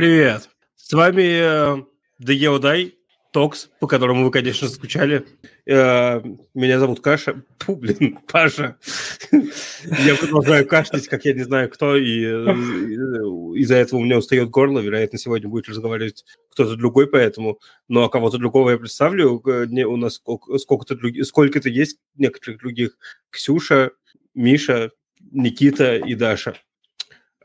Привет. С вами Дегеодай, Токс, по которому вы, конечно, скучали. Э, меня зовут Каша. Фу, блин, Паша. Я продолжаю кашлять, как я не знаю кто, и э, из-за этого у меня устает горло. Вероятно, сегодня будет разговаривать кто-то другой, поэтому... Ну, а кого-то другого я представлю. Э, у нас сколько-то сколько-то есть некоторых других. Ксюша, Миша, Никита и Даша.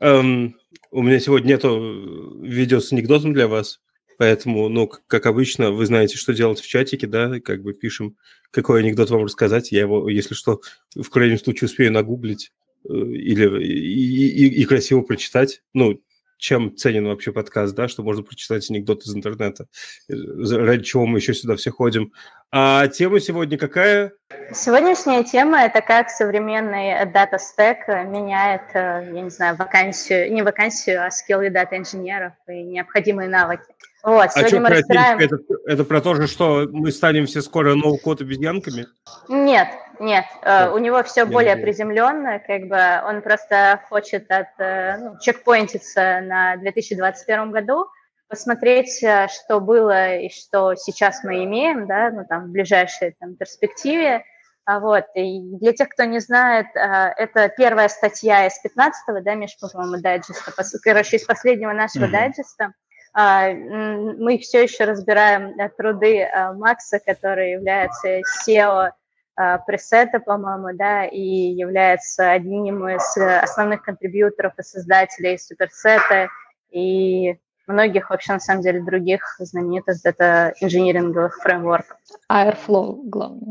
Эм, у меня сегодня нету видео с анекдотом для вас, поэтому, ну, как обычно, вы знаете, что делать в чатике, да, как бы пишем, какой анекдот вам рассказать, я его, если что, в крайнем случае успею нагуглить э, или и, и, и красиво прочитать, ну, чем ценен вообще подкаст, да, что можно прочитать анекдот из интернета, э, ради чего мы еще сюда все ходим. А тема сегодня какая? Сегодняшняя тема – это как современный дата стек меняет, э, я не знаю, вакансию, не вакансию, а скиллы дата-инженеров и необходимые навыки. Вот, а что мы разбираем... это, это про то же, что мы станем все скоро ноу-код обезьянками? Нет, нет, э, у него все более приземленно, как бы он просто хочет от, э, ну, чекпоинтиться на 2021 году, посмотреть, э, что было и что сейчас мы имеем, да, ну, там, в ближайшей там, перспективе. А вот, и для тех, кто не знает, это первая статья из 15-го, да, Миш, по-моему, дайджеста, короче, из последнего нашего uh-huh. дайджеста. А, мы все еще разбираем труды Макса, который является SEO а, пресета, по-моему, да, и является одним из основных контрибьюторов и создателей суперсета и многих вообще, на самом деле, других знаменитых это инжиниринговых фреймворков. Airflow, главное.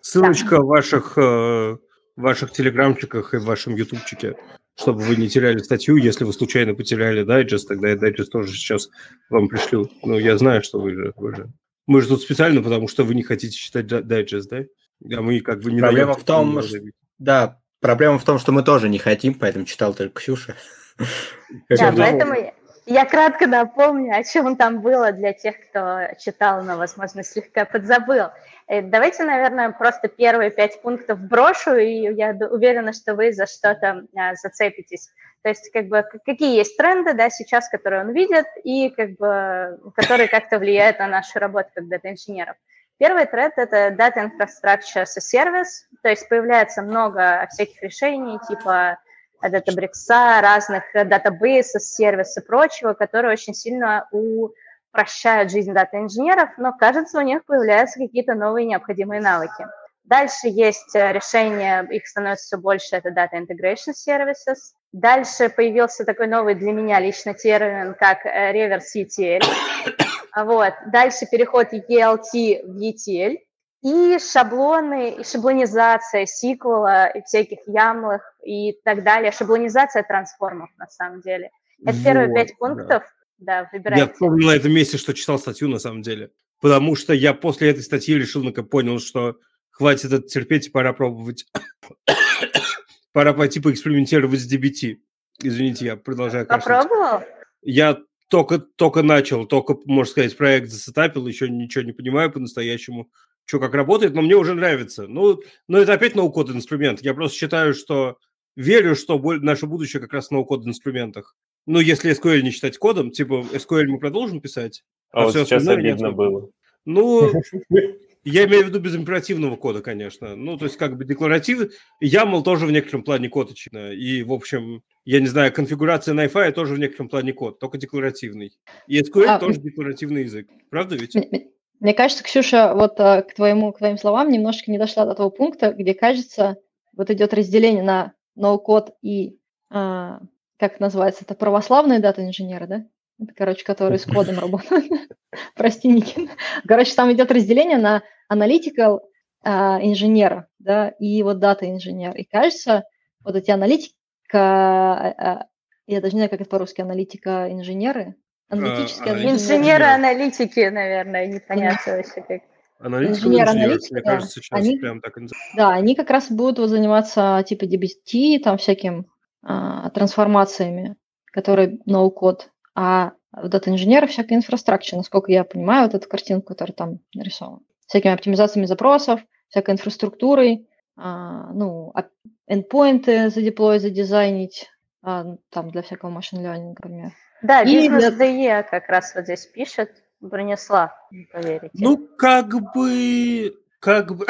Ссылочка да. в ваших, э, ваших телеграмчиках и в вашем ютубчике, чтобы вы не теряли статью. Если вы случайно потеряли дайджест, тогда я дайджест тоже сейчас вам пришлю. Ну, я знаю, что вы же, вы же... Мы же тут специально, потому что вы не хотите читать дайджест, да? А мы как бы не Проблема в том, что, да, проблема в том, что мы тоже не хотим, поэтому читал только Ксюша. Да, поэтому я кратко напомню, о чем там было для тех, кто читал, но, возможно, слегка подзабыл. Э, давайте, наверное, просто первые пять пунктов брошу, и я уверена, что вы за что-то а, зацепитесь. То есть, как бы, какие есть тренды, да, сейчас, которые он видит, и, как бы, которые как-то влияют на нашу работу как дата-инженеров. Первый тренд – это Data Infrastructure as a Service, то есть появляется много всяких решений типа Databricks, разных датабейсов, сервисов и прочего, которые очень сильно упрощают жизнь дата-инженеров, но, кажется, у них появляются какие-то новые необходимые навыки. Дальше есть решения, их становится все больше, это Data Integration Services. Дальше появился такой новый для меня лично термин, как Reverse ETL. Вот. Дальше переход ELT в ETL. И шаблоны, и шаблонизация сиквела, и всяких ямлых и так далее. Шаблонизация трансформов, на самом деле. Это вот, первые пять пунктов. Да, да выбирайте. Я вспомнил на этом месте, что читал статью, на самом деле. Потому что я после этой статьи решил, ну понял, что хватит это терпеть, пора пробовать. пора пойти поэкспериментировать с DBT. Извините, я продолжаю кашлять. Попробовал? Я только, только начал, только, можно сказать, проект засетапил, еще ничего не понимаю по-настоящему, что как работает, но мне уже нравится. Ну, но это опять ноу-код инструмент. Я просто считаю, что верю, что наше будущее как раз в ноу-код инструментах. Ну, если SQL не считать кодом, типа SQL мы продолжим писать. А, а вот сейчас обидно было. Ну, я имею в виду без императивного кода, конечно. Ну, то есть как бы декларатив... YAML тоже в некотором плане код И, в общем, я не знаю, конфигурация NiFi тоже в некотором плане код, только декларативный. И SQL а, тоже декларативный язык. Правда ведь? Мне кажется, Ксюша, вот э, к, твоему, к твоим словам немножко не дошла до того пункта, где, кажется, вот идет разделение на ноу-код и, а, как называется, это православные дата-инженеры, да? Это, короче, которые с кодом работают. Прости, Никин. Короче, там идет разделение на analytical а, инженера, да, и вот дата инженер. И кажется, вот эти аналитики а, а, я даже не знаю, как это по-русски, аналитика инженеры. Аналитические а, Инженеры-аналитики, наверное, непонятно вообще как. Инженер-аналитики, мне кажется, сейчас они, прям так Да, они как раз будут вот заниматься типа DBT, там всяким а, трансформациями, которые ноу-код, а вот это инженеры всякой инфраструктуры, насколько я понимаю, вот эту картинку, которая там нарисована. Всякими оптимизациями запросов, всякой инфраструктурой, а, ну, эндпоинты задеплоить, задизайнить, а, там для всякого машин learning, например. Да, бизнес ДЕ как раз вот здесь пишет, Бронислав, не поверите. Ну, как бы, как бы...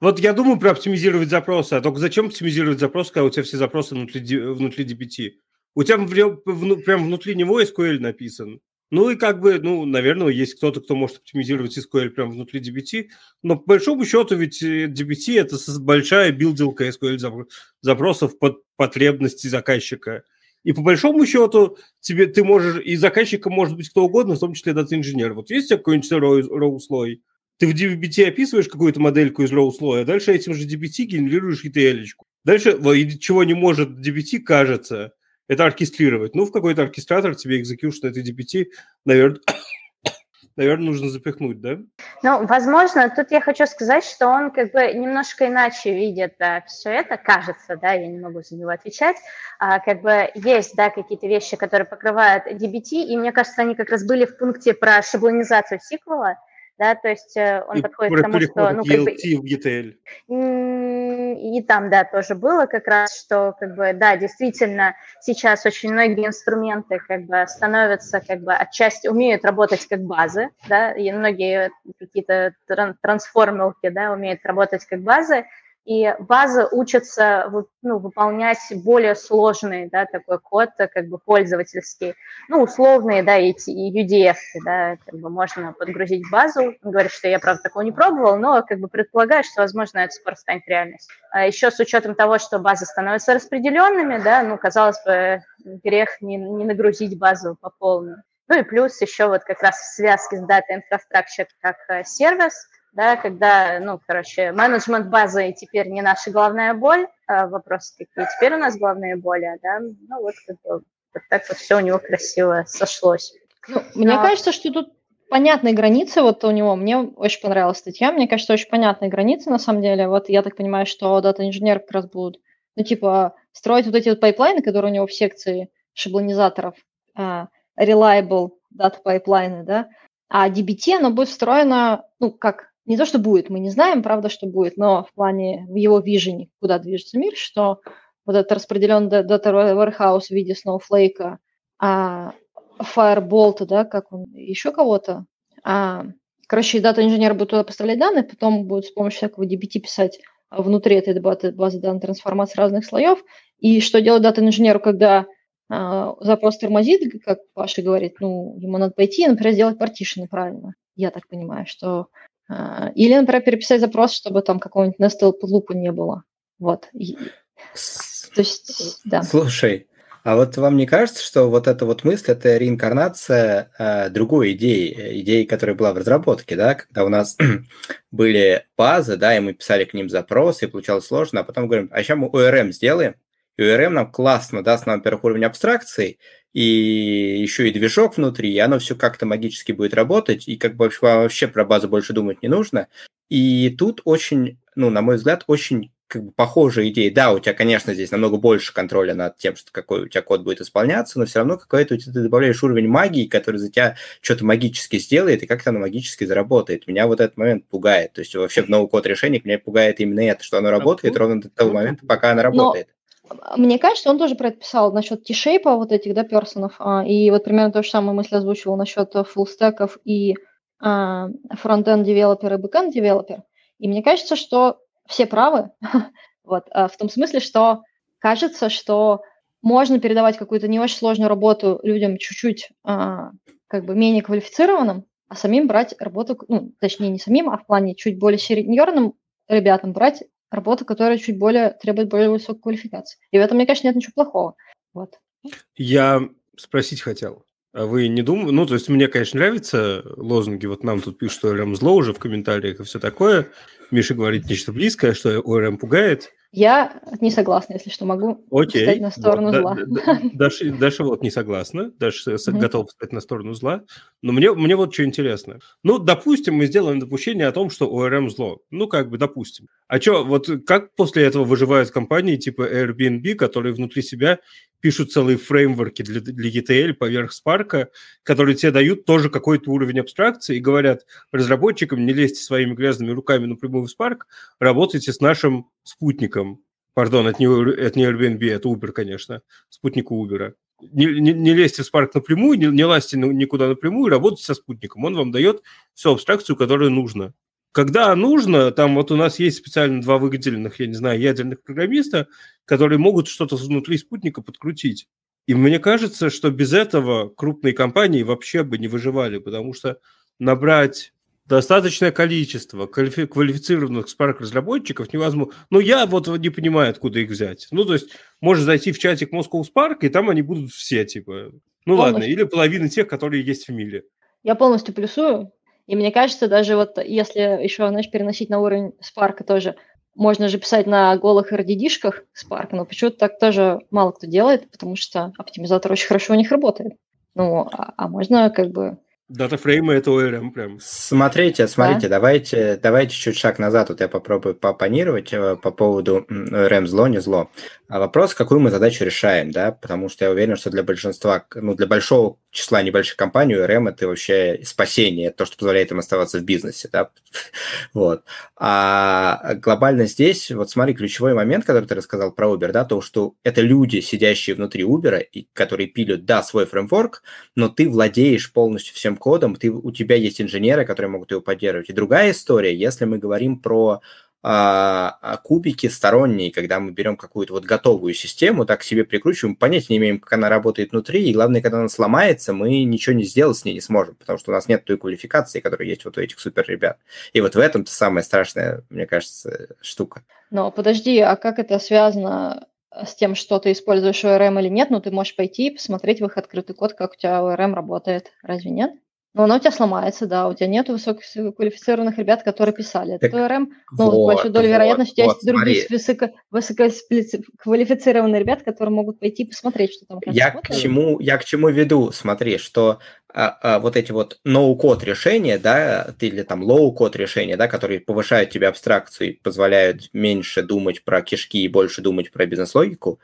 Вот я думаю про оптимизировать запросы, а только зачем оптимизировать запрос, когда у тебя все запросы внутри, внутри DBT? У тебя прям внутри него SQL написан. Ну и как бы, ну, наверное, есть кто-то, кто может оптимизировать SQL прямо внутри DBT, но по большому счету ведь DBT – это большая билдилка SQL запросов под потребности заказчика. И по большому счету тебе, ты можешь, и заказчиком может быть кто угодно, в том числе дата-инженер. Вот есть у тебя какой-нибудь роу-слой, ты в DBT описываешь какую-то модельку из роу-слоя, а дальше этим же DBT генерируешь ETL. -очку. Дальше, чего не может DBT, кажется, это оркестрировать. Ну, в какой-то оркестратор тебе экзекьюшн этой DBT, наверное, наверное, нужно запихнуть, да? Ну, возможно, тут я хочу сказать, что он как бы немножко иначе видит да, все это, кажется, да, я не могу за него отвечать, а, как бы есть, да, какие-то вещи, которые покрывают DBT, и мне кажется, они как раз были в пункте про шаблонизацию сиквела, да, то есть э, он и подходит к тому, что... Ну, как бы, в ETL. И там, да, тоже было как раз, что, как бы, да, действительно, сейчас очень многие инструменты, как бы, становятся, как бы, отчасти, умеют работать как базы, да, и многие какие-то трансформерки, да, умеют работать как базы, и база учится ну, выполнять более сложный да, такой код, как бы пользовательский, ну, условные, да, эти UDF, да, как бы можно подгрузить базу. Говорит, что я, правда, такого не пробовал, но как бы предполагаю, что, возможно, это скоро станет реальностью. А еще с учетом того, что базы становятся распределенными, да, ну, казалось бы, грех не, не нагрузить базу по полной. Ну и плюс еще вот как раз в связке с Data Infrastructure как э, сервис – да, когда, ну, короче, менеджмент базы теперь не наша главная боль, а вопрос, какие теперь у нас главные боли, да, ну, вот, как бы, вот так вот все у него красиво сошлось. Ну, мне а... кажется, что тут понятные границы вот у него. Мне очень понравилась статья. Мне кажется, очень понятные границы на самом деле. Вот я так понимаю, что data-инженер как раз будут, ну, типа, строить вот эти вот pipeline ы, которые у него в секции шаблонизаторов, uh, reliable data pipeline ы, да, а DBT, оно будет встроено, ну, как не то, что будет, мы не знаем, правда, что будет, но в плане в его vision е, куда движется мир, что вот этот распределенный Data Warehouse в виде Snowflake, а Firebolt, да, как он, еще кого-то, а, короче, дата-инженер будет туда поставлять данные, потом будет с помощью всякого DBT писать внутри этой базы, базы данных трансформации разных слоев, и что делать дата-инженеру, когда а, запрос тормозит, как Паша говорит, ну, ему надо пойти, например, сделать партишины правильно. Я так понимаю, что а, или, например, переписать запрос, чтобы там какого-нибудь nested лупа не было. Вот. То есть, да. Слушай, а вот вам не кажется, что вот эта вот мысль – это реинкарнация э, другой идеи, идеи, которая была в разработке, да, когда у нас были базы, да, и мы писали к ним запросы, и получалось сложно, а потом говорим, а сейчас мы ORM сделаем, и ORM нам классно даст нам, во-первых, уровень абстракции, и еще и движок внутри, и оно все как-то магически будет работать, и как бы вообще про базу больше думать не нужно. И тут очень, ну, на мой взгляд, очень как бы похожая идея. Да, у тебя, конечно, здесь намного больше контроля над тем, что какой у тебя код будет исполняться, но все равно какой-то ты добавляешь уровень магии, который за тебя что-то магически сделает, и как-то оно магически заработает. Меня вот этот момент пугает. То есть вообще в новый код решений меня пугает именно это, что оно работает ровно до того момента, пока оно работает. Но мне кажется, он тоже про это писал насчет T-шейпа вот этих, да, персонов, а, и вот примерно то же самое мысль озвучивал насчет фуллстеков и а, frontend developer и backend developer. И мне кажется, что все правы, вот, а, в том смысле, что кажется, что можно передавать какую-то не очень сложную работу людям чуть-чуть а, как бы менее квалифицированным, а самим брать работу, ну, точнее, не самим, а в плане чуть более senior ным ребятам брать работа, которая чуть более требует более высокой квалификации. И в этом, мне кажется, нет ничего плохого. Вот. Я спросить хотел. А вы не думаете? Ну, то есть мне, конечно, нравятся лозунги. Вот нам тут пишут, что ОРМ зло уже в комментариях и все такое. Миша говорит нечто близкое, что ОРМ пугает. Я не согласна, если что, могу Окей. встать на сторону вот, зла. Да, Даша, Даша вот не согласна, Даша mm-hmm. готова встать на сторону зла. Но мне, мне вот что интересно. Ну, допустим, мы сделаем допущение о том, что ОРМ зло. Ну, как бы, допустим. А что, вот как после этого выживают компании типа Airbnb, которые внутри себя пишут целые фреймворки для, для ETL поверх Spark, которые тебе дают тоже какой-то уровень абстракции и говорят разработчикам, не лезьте своими грязными руками напрямую в Spark, работайте с нашим спутником. Пардон, это не, это не Airbnb, это Uber, конечно. Спутник Uber. не, не, не лезьте в Spark напрямую, не, не лазьте никуда напрямую, работайте со спутником. Он вам дает всю абстракцию, которую нужно. Когда нужно, там вот у нас есть специально два выделенных, я не знаю, ядерных программиста, которые могут что-то внутри спутника подкрутить. И мне кажется, что без этого крупные компании вообще бы не выживали, потому что набрать достаточное количество квалифицированных Spark разработчиков невозможно. Ну, я вот не понимаю, откуда их взять. Ну, то есть, можно зайти в чатик Moscow Spark, и там они будут все, типа. Ну, полностью. ладно, или половина тех, которые есть в мире. Я полностью плюсую. И мне кажется, даже вот если еще, знаешь, переносить на уровень Spark тоже, можно же писать на голых RDD-шках Spark, но почему-то так тоже мало кто делает, потому что оптимизатор очень хорошо у них работает. Ну, а, а можно как бы Датафреймы это ORM прям. Смотрите, смотрите, да? давайте, давайте чуть шаг назад, вот я попробую попонировать э, по поводу ORM зло, не зло. А вопрос, какую мы задачу решаем, да, потому что я уверен, что для большинства, ну, для большого числа небольших компаний ORM это вообще спасение, то, что позволяет им оставаться в бизнесе, да, вот. А глобально здесь, вот смотри, ключевой момент, который ты рассказал про Uber, да, то, что это люди, сидящие внутри Uber, и которые пилят, да, свой фреймворк, но ты владеешь полностью всем кодом, ты, у тебя есть инженеры, которые могут его поддерживать. И другая история, если мы говорим про а, а, кубики сторонние, когда мы берем какую-то вот готовую систему, так себе прикручиваем, понятия не имеем, как она работает внутри, и главное, когда она сломается, мы ничего не сделать с ней не сможем, потому что у нас нет той квалификации, которая есть вот у этих супер ребят. И вот в этом-то самая страшная, мне кажется, штука. Но подожди, а как это связано с тем, что ты используешь ORM или нет? Ну, ты можешь пойти и посмотреть в их открытый код, как у тебя ORM работает. Разве нет? Но оно у тебя сломается, да, у тебя нет высококвалифицированных ребят, которые писали. Так, Это РМ, ну, вот, с большой долей вот, вероятности у тебя вот, есть другие высоко, высококвалифицированные ребята, которые могут пойти посмотреть, что там. Я к, чему, я к чему веду, смотри, что а, а, вот эти вот no-code решения, да, или там low-code решения, да, которые повышают тебе абстракцию и позволяют меньше думать про кишки и больше думать про бизнес-логику,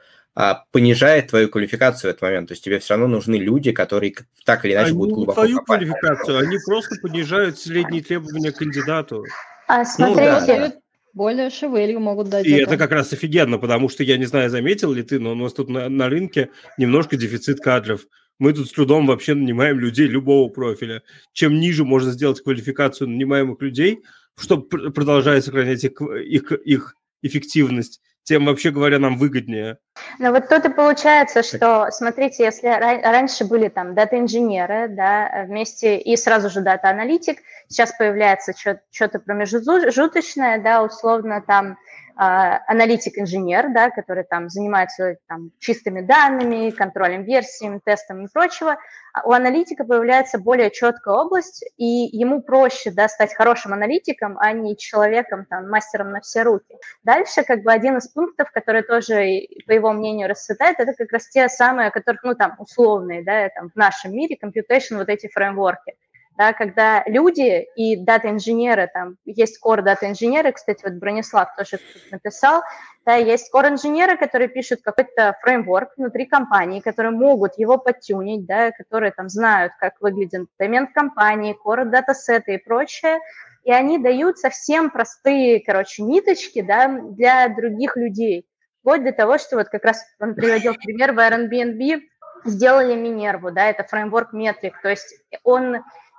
понижает твою квалификацию в этот момент. То есть тебе все равно нужны люди, которые так или иначе они будут глубоко твою копать. квалификацию, они просто понижают средние требования к кандидату. А, смотрите, ну, да. более шевелью могут дать. И это. это как раз офигенно, потому что я не знаю, заметил ли ты, но у нас тут на, на рынке немножко дефицит кадров. Мы тут с трудом вообще нанимаем людей любого профиля. Чем ниже можно сделать квалификацию нанимаемых людей, чтобы продолжать сохранять их, их, их эффективность, тем, вообще говоря, нам выгоднее. Ну вот тут и получается, что, смотрите, если раньше были там дата-инженеры, да, вместе и сразу же дата-аналитик, сейчас появляется что-то промежуточное, да, условно там аналитик-инженер, да, который там занимается там, чистыми данными, контролем версий, тестом и прочего, а у аналитика появляется более четкая область, и ему проще да, стать хорошим аналитиком, а не человеком, там, мастером на все руки. Дальше как бы один из пунктов, который тоже, по его мнению, расцветает, это как раз те самые, которых, ну, там, условные, да, там, в нашем мире, computation, вот эти фреймворки да, когда люди и дата-инженеры, там есть core дата-инженеры, кстати, вот Бронислав тоже написал, да, есть core-инженеры, которые пишут какой-то фреймворк внутри компании, которые могут его подтюнить, да, которые там знают, как выглядит пеймент компании, core датасеты и прочее, и они дают совсем простые, короче, ниточки, да, для других людей, вплоть до того, что вот как раз он приводил пример в Airbnb, сделали Минерву, да, это фреймворк метрик, то есть он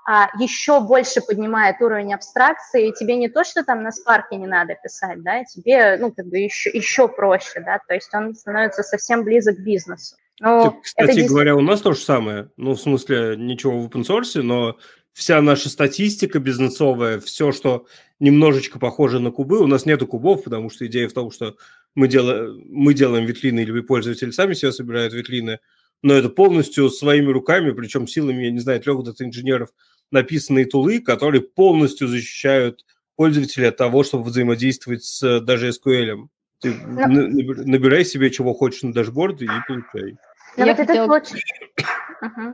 а, еще больше поднимает уровень абстракции, и тебе не то, что там на спарке не надо писать, да, тебе, ну, как бы еще, еще проще, да, то есть он становится совсем близок к бизнесу. Но так, кстати это... говоря, у нас то же самое, ну, в смысле, ничего в open source, но вся наша статистика бизнесовая, все, что немножечко похоже на кубы, у нас нету кубов, потому что идея в том, что мы, делаем, мы делаем витрины, или пользователи сами себе собирают витрины, но это полностью своими руками, причем силами, я не знаю, трех дата-инженеров, написанные тулы, которые полностью защищают пользователя от того, чтобы взаимодействовать с даже SQL. Ты Но... Набирай себе, чего хочешь на дашборд и получай. Но вот хотела... это uh-huh. А,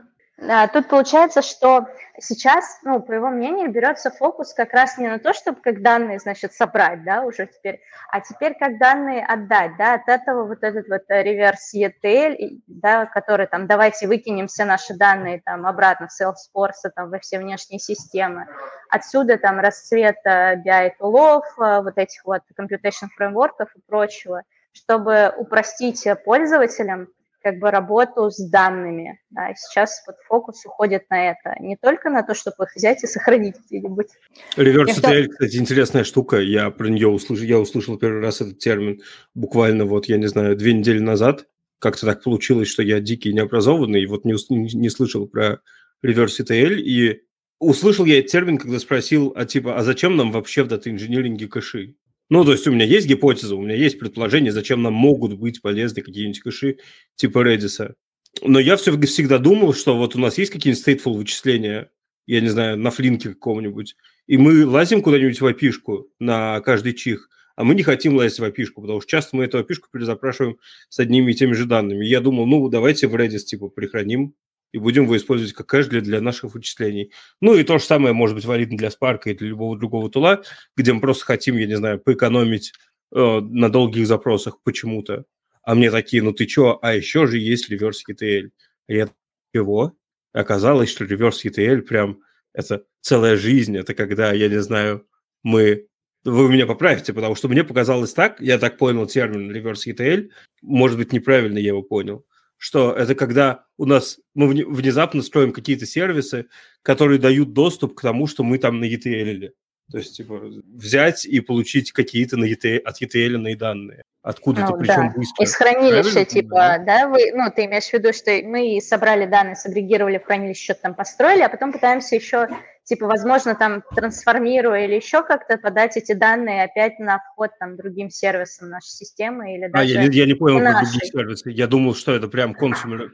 тут получается, что сейчас, ну, по его мнению, берется фокус как раз не на то, чтобы как данные, значит, собрать, да, уже теперь, а теперь как данные отдать, да, от этого вот этот вот реверс ETL, да, который там, давайте выкинем все наши данные там обратно в Salesforce, там, во все внешние системы. Отсюда там расцвет BI-тулов, вот этих вот computation фреймворков и прочего, чтобы упростить пользователям как бы работу с данными. Да, сейчас вот фокус уходит на это. Не только на то, чтобы их взять и сохранить где-нибудь. Реверс ETL, кстати, интересная штука. Я про нее услышал, я услышал первый раз этот термин буквально вот, я не знаю, две недели назад. Как-то так получилось, что я дикий необразованный, и вот не, не слышал про реверс ETL, и услышал я этот термин, когда спросил, а типа, а зачем нам вообще в дата-инжиниринге кэши? Ну, то есть у меня есть гипотеза, у меня есть предположение, зачем нам могут быть полезны какие-нибудь кэши типа Redis. Но я все, всегда думал, что вот у нас есть какие-нибудь stateful вычисления, я не знаю, на флинке каком-нибудь, и мы лазим куда-нибудь в опишку на каждый чих, а мы не хотим лазить в опишку, потому что часто мы эту опишку перезапрашиваем с одними и теми же данными. Я думал, ну, давайте в Redis типа прихраним и будем его использовать как кэш для, для наших вычислений. Ну и то же самое может быть валидно для Spark и для любого другого тула, где мы просто хотим, я не знаю, поэкономить э, на долгих запросах почему-то. А мне такие, ну ты чё, а еще же есть реверс ETL. А я его. Оказалось, что реверс ETL прям это целая жизнь. Это когда, я не знаю, мы вы меня поправите, потому что мне показалось так, я так понял термин реверс ETL, может быть, неправильно я его понял, что это когда у нас мы внезапно строим какие-то сервисы, которые дают доступ к тому, что мы там на ETL. То есть, типа, взять и получить какие-то на ETL, от ETL данные. Откуда-то, ну, причем да. быстро. Из хранилища, типа, да. да, вы, ну, ты имеешь в виду, что мы собрали данные, сагрегировали в хранилище, что-то там построили, а потом пытаемся еще типа, возможно, там трансформируя или еще как-то подать эти данные опять на вход там другим сервисам нашей системы или даже А, я, я не понял про другие сервисы. Я думал, что это прям консумер.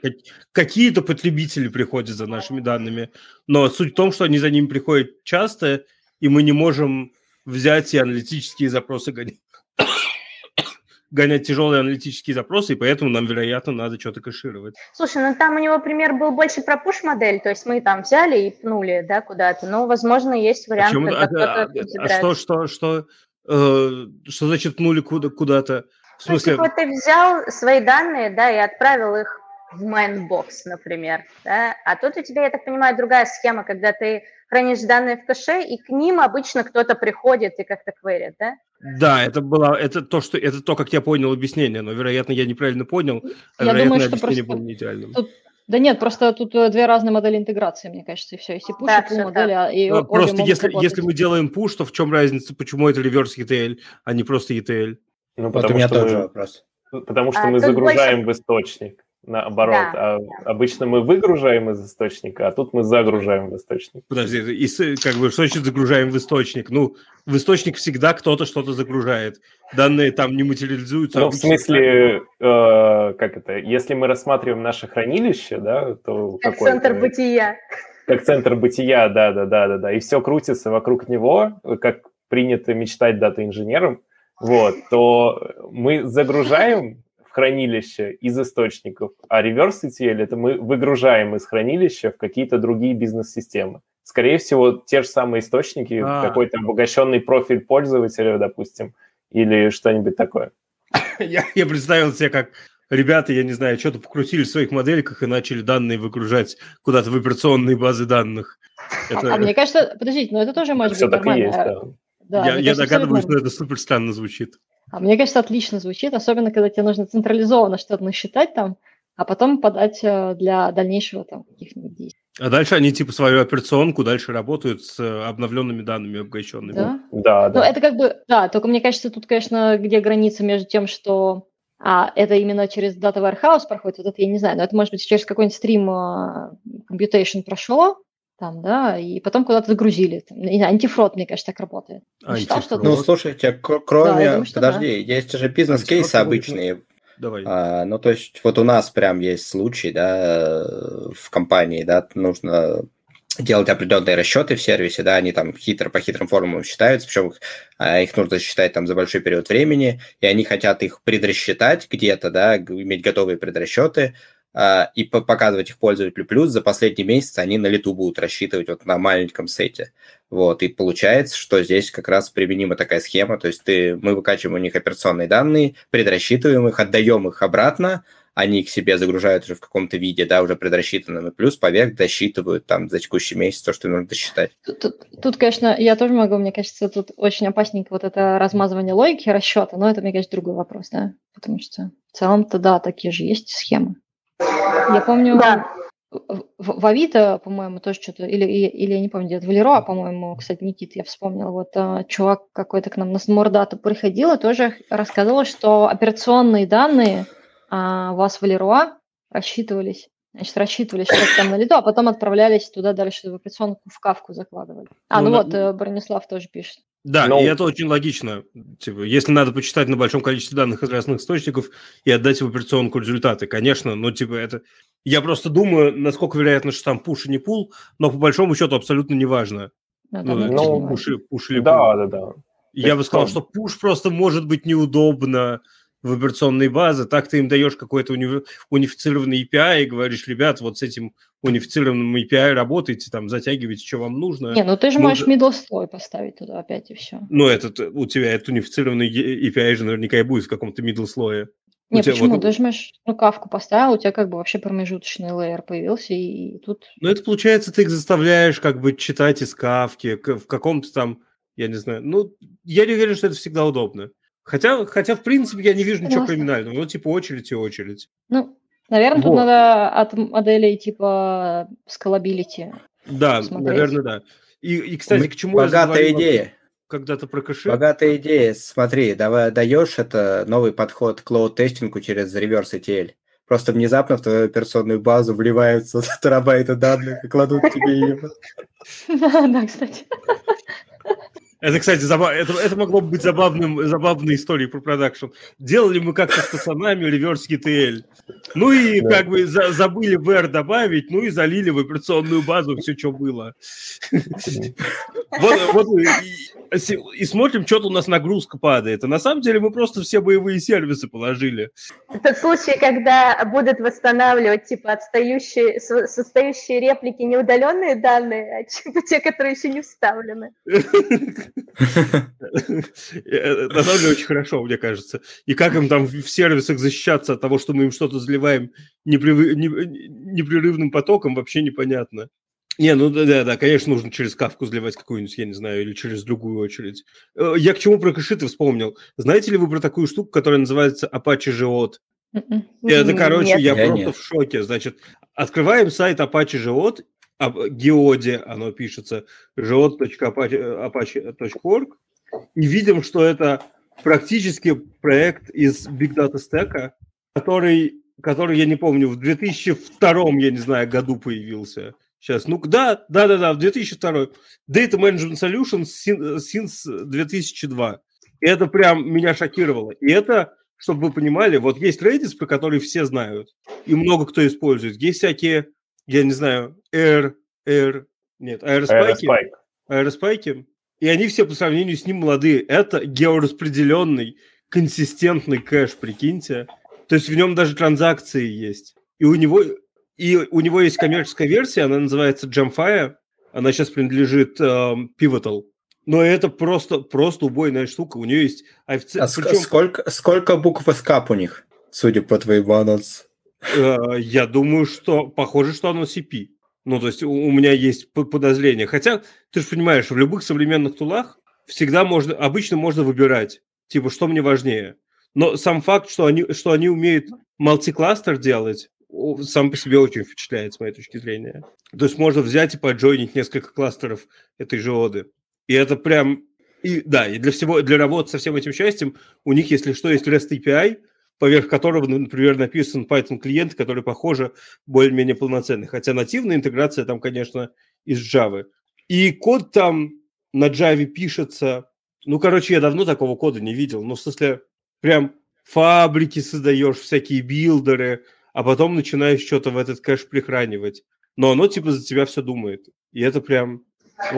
Какие-то потребители приходят за нашими данными, но суть в том, что они за ними приходят часто, и мы не можем взять и аналитические запросы гонять гонять тяжелые аналитические запросы, и поэтому нам, вероятно, надо что-то кэшировать. Слушай, ну там у него пример был больше про push-модель, то есть мы там взяли и пнули, да, куда-то, но, возможно, есть вариант, когда а, а, а что, что, что, э, что значит пнули куда, куда-то? В смысле... Ну, типа ты взял свои данные, да, и отправил их в Mainbox, например, да, а тут у тебя, я так понимаю, другая схема, когда ты хранишь данные в кэше, и к ним обычно кто-то приходит и как-то кверит, да? Да, это было, это то, что, это то, как я понял объяснение, но, вероятно, я неправильно понял, а, я вероятно, думаю, что объяснение просто... было не идеальным. Тут... Да нет, просто тут э, две разные модели интеграции, мне кажется, и все. Если push, да, и модель, да. и ну, Просто если, если мы делаем push, то в чем разница, почему это реверс ETL, а не просто ETL? Ну, потому вот у меня что тоже мы, вопрос. Потому что а, мы загружаем больше... в источник наоборот. Да, а да. обычно мы выгружаем из источника, а тут мы загружаем в источник. Подожди, и, как бы что значит загружаем в источник? Ну, в источник всегда кто-то что-то загружает. Данные там не материализуются. Ну, в смысле, э, как это, если мы рассматриваем наше хранилище, да, то... Как центр бытия. Как центр бытия, да, да, да, да, да. И все крутится вокруг него, как принято мечтать дата-инженером, вот, то мы загружаем хранилище из источников, а реверс ETL – это мы выгружаем из хранилища в какие-то другие бизнес-системы. Скорее всего, те же самые источники, а. какой-то обогащенный профиль пользователя, допустим, или что-нибудь такое. Я, я представил себе, как ребята, я не знаю, что-то покрутили в своих модельках и начали данные выгружать куда-то в операционные базы данных. Это... А мне кажется, подождите, но это тоже может Все быть так нормально. И есть, да. Да, я я догадываюсь, что это супер странно звучит. А мне кажется, отлично звучит, особенно когда тебе нужно централизованно что-то насчитать там, а потом подать э, для дальнейшего там каких-нибудь действий. А дальше они типа свою операционку дальше работают с обновленными данными обогащенными. Да? Да, да. Ну, это как бы, да, только мне кажется, тут, конечно, где граница между тем, что а это именно через Data Warehouse проходит, вот это я не знаю, но это может быть через какой-нибудь стрим uh, computation прошло, там, да, и потом куда-то загрузили. Там, антифрод, мне кажется, так работает. Считал, что ну, слушайте, кроме, да, думаю, подожди, да. есть же бизнес-кейсы обычные. Давай. А, ну, то есть, вот у нас прям есть случай, да, в компании, да, нужно делать определенные расчеты в сервисе, да, они там хитро по хитрым формулам считаются, причем а, их нужно считать там за большой период времени, и они хотят их предрасчитать где-то, да, иметь готовые предрасчеты, и показывать их пользователю. Плюс за последний месяц они на лету будут рассчитывать вот на маленьком сете. Вот, и получается, что здесь как раз применима такая схема, то есть ты, мы выкачиваем у них операционные данные, предрасчитываем их, отдаем их обратно, они их себе загружают уже в каком-то виде, да, уже предрасчитанным, и плюс поверх досчитывают там за текущий месяц то, что нужно досчитать. Тут, тут, тут, конечно, я тоже могу, мне кажется, тут очень опасненько вот это размазывание логики расчета, но это, мне кажется, другой вопрос, да, потому что в целом-то, да, такие же есть схемы. Я помню, да. в, в Авито, по-моему, тоже что-то, или, или я не помню, где-то в Леруа, по-моему, кстати, Никит, я вспомнил, вот а, чувак какой-то к нам на Смордату приходил и тоже рассказывал, что операционные данные а, у вас в Леруа рассчитывались Значит, рассчитывали что-то там на лету, а потом отправлялись туда дальше в операционку, в кавку закладывали. А, ну, ну вот, на... Э, Бронислав тоже пишет. Да, Но... и это очень логично. Типа, если надо почитать на большом количестве данных из разных источников и отдать в операционку результаты, конечно, но типа это... Я просто думаю, насколько вероятно, что там пуш и не пул, но по большому счету абсолютно не важно. Ну, ну, ну пуш, пуш или да, пул. Да, да, да. Я бы сказал, что пуш просто может быть неудобно, в операционные базы, так ты им даешь какой-то уни- унифицированный API и говоришь, ребят, вот с этим унифицированным API работайте, там, затягивайте, что вам нужно. Не, ну ты же можешь middle слой поставить туда опять и все. Ну, этот, у тебя этот унифицированный API же наверняка и будет в каком-то middle слое. Не, почему? Вот... Ты же можешь, ну, кавку поставил, у тебя как бы вообще промежуточный лейер появился, и, и тут... Ну, это получается, ты их заставляешь как бы читать из кавки в каком-то там, я не знаю, ну, я не уверен, что это всегда удобно. Хотя, хотя, в принципе, я не вижу ничего Классно. криминального. Ну, типа, очередь и очередь. Ну, наверное, вот. тут надо от моделей типа scalability Да, посмотреть. наверное, да. И, и кстати, Мы... к чему Богатая я идея. Когда-то про кэши. Богатая идея. Смотри, давай даешь это новый подход к load testing у через reverse ETL. Просто внезапно в твою операционную базу вливаются терабайты данных и кладут тебе ее. Да, кстати. Это, кстати, забав... это, это могло бы быть забавным, забавной историей про продакшн. Делали мы как-то с пацанами реверс ETL. Ну и да. как бы за, забыли VR добавить, ну и залили в операционную базу все, что было. Вот и, смотрим, что-то у нас нагрузка падает. А на самом деле мы просто все боевые сервисы положили. Это случай, когда будут восстанавливать типа отстающие, состоящие реплики неудаленные данные, а типа те, которые еще не вставлены. Э, на самом деле очень хорошо, мне кажется. И как им там в сервисах защищаться от того, что мы им что-то заливаем непрерывным потоком, вообще непонятно. Не, ну да, да, да, конечно, нужно через кавку заливать какую-нибудь, я не знаю, или через другую очередь. Э, я к чему про кэшиты вспомнил. Знаете ли вы про такую штуку, которая называется Apache Geot? М-м. Это, короче, я, я просто в шоке. Значит, открываем сайт Apache Geot, геоде оно пишется, geod.apache.org, и видим, что это практически проект из Big Data Stack, который, который, я не помню, в 2002, я не знаю, году появился. Сейчас, ну да, да, да, да, в 2002. Data Management Solutions since 2002. И это прям меня шокировало. И это, чтобы вы понимали, вот есть Redis, про который все знают, и много кто использует. Есть всякие я не знаю, Air, Air, нет, Aerospike, Aerospike, и они все по сравнению с ним молодые. Это геораспределенный, консистентный кэш, прикиньте. То есть в нем даже транзакции есть. И у него, и у него есть коммерческая версия, она называется Jamfire. Она сейчас принадлежит э, Pivotal. Но это просто, просто убойная штука. У нее есть офицер... А Причем... сколько, сколько букв эскап у них, судя по твоему анонсу? Э, я думаю, что похоже, что оно CP. Ну, то есть у меня есть подозрение. Хотя, ты же понимаешь, в любых современных тулах всегда можно, обычно можно выбирать, типа, что мне важнее. Но сам факт, что они, что они умеют мультикластер делать, сам по себе очень впечатляет, с моей точки зрения. То есть можно взять и поджойнить несколько кластеров этой же оды. И это прям... И, да, и для всего, для работы со всем этим счастьем у них, если что, есть REST API, поверх которого, например, написан Python-клиент, который, похоже, более-менее полноценный. Хотя нативная интеграция там, конечно, из Java. И код там на Java пишется... Ну, короче, я давно такого кода не видел. Ну, в смысле, прям фабрики создаешь, всякие билдеры, а потом начинаешь что-то в этот кэш прихранивать. Но оно, типа, за тебя все думает. И это прям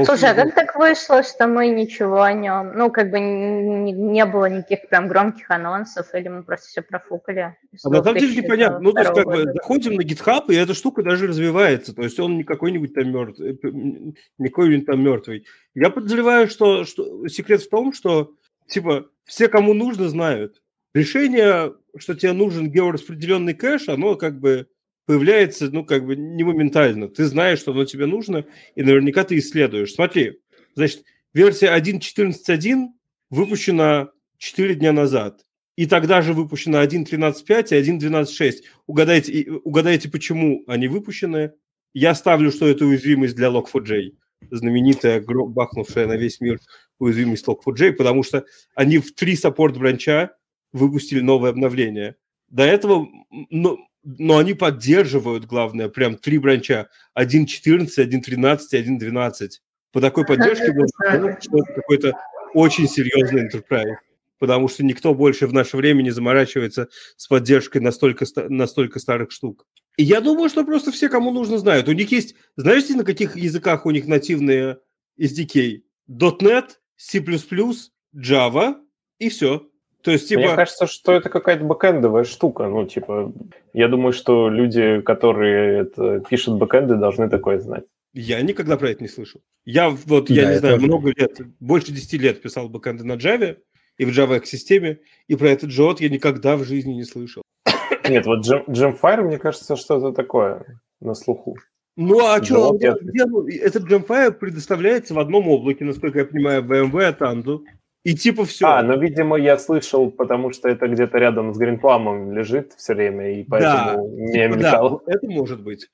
Слушай, а как так вышло, что мы ничего о нем, ну, как бы не, не было никаких прям громких анонсов, или мы просто все профукали? А на самом деле непонятно. Ну, то есть, как бы, заходим на GitHub, и эта штука даже развивается. То есть, он не какой-нибудь там мертвый, э, не какой-нибудь там мертвый. Я подозреваю, что, что секрет в том, что, типа, все, кому нужно, знают. Решение, что тебе нужен геораспределенный кэш, оно как бы появляется, ну, как бы не моментально. Ты знаешь, что оно тебе нужно, и наверняка ты исследуешь. Смотри, значит, версия 1.14.1 выпущена 4 дня назад. и тогда же выпущено 1.13.5 и 1.12.6. Угадайте, угадайте, почему они выпущены? Я ставлю, что это уязвимость для Log4j, знаменитая, бахнувшая на весь мир уязвимость Log4j, потому что они в три саппорт бранча выпустили новое обновление. До этого, но, но они поддерживают, главное, прям три бранча. 1.14, 1.13 и 1.12. По такой поддержке можно сказать, что это какой-то очень серьезный enterprise потому что никто больше в наше время не заморачивается с поддержкой настолько, настолько старых штук. И я думаю, что просто все, кому нужно, знают. У них есть, знаете, на каких языках у них нативные SDK? .NET, C++, Java и все. То есть, типа... Мне кажется, что это какая-то бэкэндовая штука. Ну, типа, я думаю, что люди, которые это, пишут бэкэнды, должны такое знать. Я никогда про это не слышал. Я вот, да, я не знаю, тоже. много лет, больше 10 лет писал бэкэнды на Java, и в Java системе, и про этот JOT я никогда в жизни не слышал. Нет, вот Gemfire, мне кажется, что-то такое на слуху. Ну, а что, этот Gemfire предоставляется в одном облаке, насколько я понимаю, в VMware Tandu, и типа все. А, ну, видимо, я слышал, потому что это где-то рядом с Greenplum лежит все время, и поэтому да, не типа, мелькал. Да, это может быть.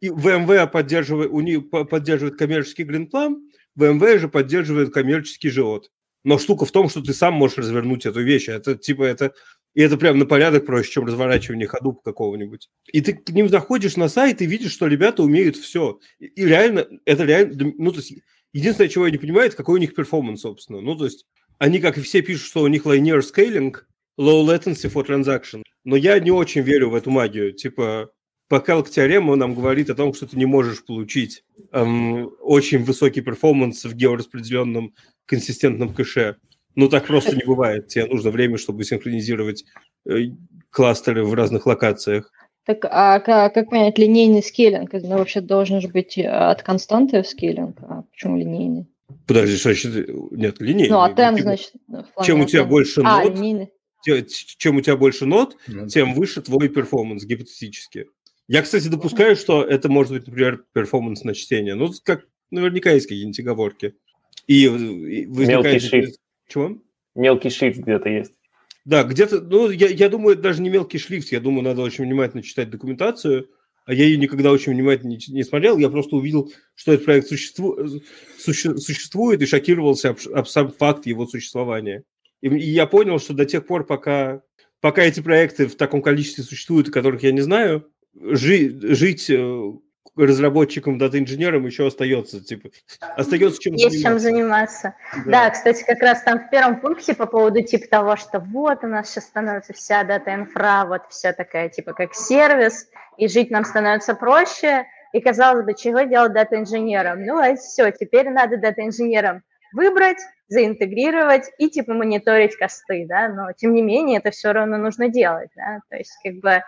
И VMware поддерживает, у них поддерживает коммерческий Greenplum, VMware же поддерживает коммерческий JOT. Но штука в том, что ты сам можешь развернуть эту вещь. Это типа это... И это прям на порядок проще, чем разворачивание ходуп какого-нибудь. И ты к ним заходишь на сайт и видишь, что ребята умеют все. И реально, это реально... Ну, то есть, единственное, чего я не понимаю, это какой у них перформанс, собственно. Ну, то есть, они, как и все, пишут, что у них linear scaling, low latency for transaction. Но я не очень верю в эту магию. Типа, пока теорема нам говорит о том, что ты не можешь получить эм, очень высокий performance в геораспределенном консистентном кэше. Ну, так просто не бывает. Тебе нужно время, чтобы синхронизировать э, кластеры в разных локациях. Так, а как, как понять линейный scaling? Ну, вообще должен же быть э, от константы scaling. А почему линейный? Подожди, что значит? Нет, линейный. Ну, а тем, значит... Чем у тебя больше а, нод, линейный. чем у тебя больше нод, ну, тем выше твой performance гипотетически. Я, кстати, допускаю, что это может быть, например, performance на чтение. Ну, как наверняка есть какие-нибудь оговорки. И, и возникает... Мелкий шрифт. Чего? Мелкий шрифт где-то есть. Да, где-то, ну, я, я думаю, даже не мелкий шрифт, я думаю, надо очень внимательно читать документацию, а я ее никогда очень внимательно не, смотрел, я просто увидел, что этот проект существу, суще, существует и шокировался об, сам факт его существования. И, я понял, что до тех пор, пока, пока эти проекты в таком количестве существуют, о которых я не знаю, жи, жить разработчикам, дата-инженерам еще остается, типа, остается чем Есть заниматься. чем заниматься. Да. да, кстати, как раз там в первом пункте по поводу типа того, что вот у нас сейчас становится вся дата-инфра, вот вся такая типа как сервис, и жить нам становится проще, и казалось бы, чего делать дата-инженерам? Ну, а все, теперь надо дата-инженерам выбрать, заинтегрировать и типа мониторить косты, да, но тем не менее это все равно нужно делать, да, то есть как бы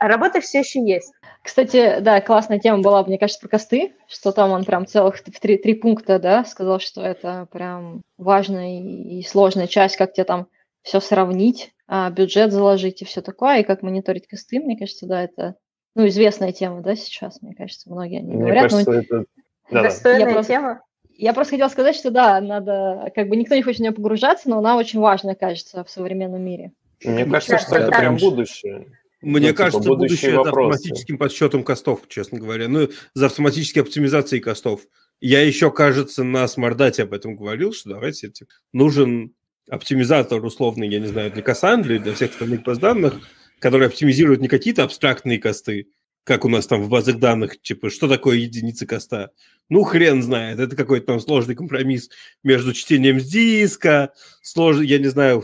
работа все еще есть. Кстати, да, классная тема была, мне кажется, про косты, что там он прям целых в три, три пункта, да, сказал, что это прям важная и сложная часть, как тебе там все сравнить, а бюджет заложить и все такое, и как мониторить косты, мне кажется, да, это, ну, известная тема, да, сейчас, мне кажется, многие они мне говорят. Кажется, но... это... Да, Достойная я просто... тема. Я просто хотела сказать, что да, надо, как бы никто не хочет в нее погружаться, но она очень важная, кажется, в современном мире. Мне кажется, что это прям будущее. Мне ну, кажется, типа, будущее это автоматическим подсчетом костов, честно говоря. Ну, за автоматической оптимизацией костов. Я еще, кажется, на Смардате об этом говорил, что давайте типа, нужен оптимизатор условный, я не знаю, для Кассандры, для всех остальных баз данных, который оптимизирует не какие-то абстрактные косты, как у нас там в базах данных, типа, что такое единица коста? Ну, хрен знает, это какой-то там сложный компромисс между чтением с диска, сложный, я не знаю,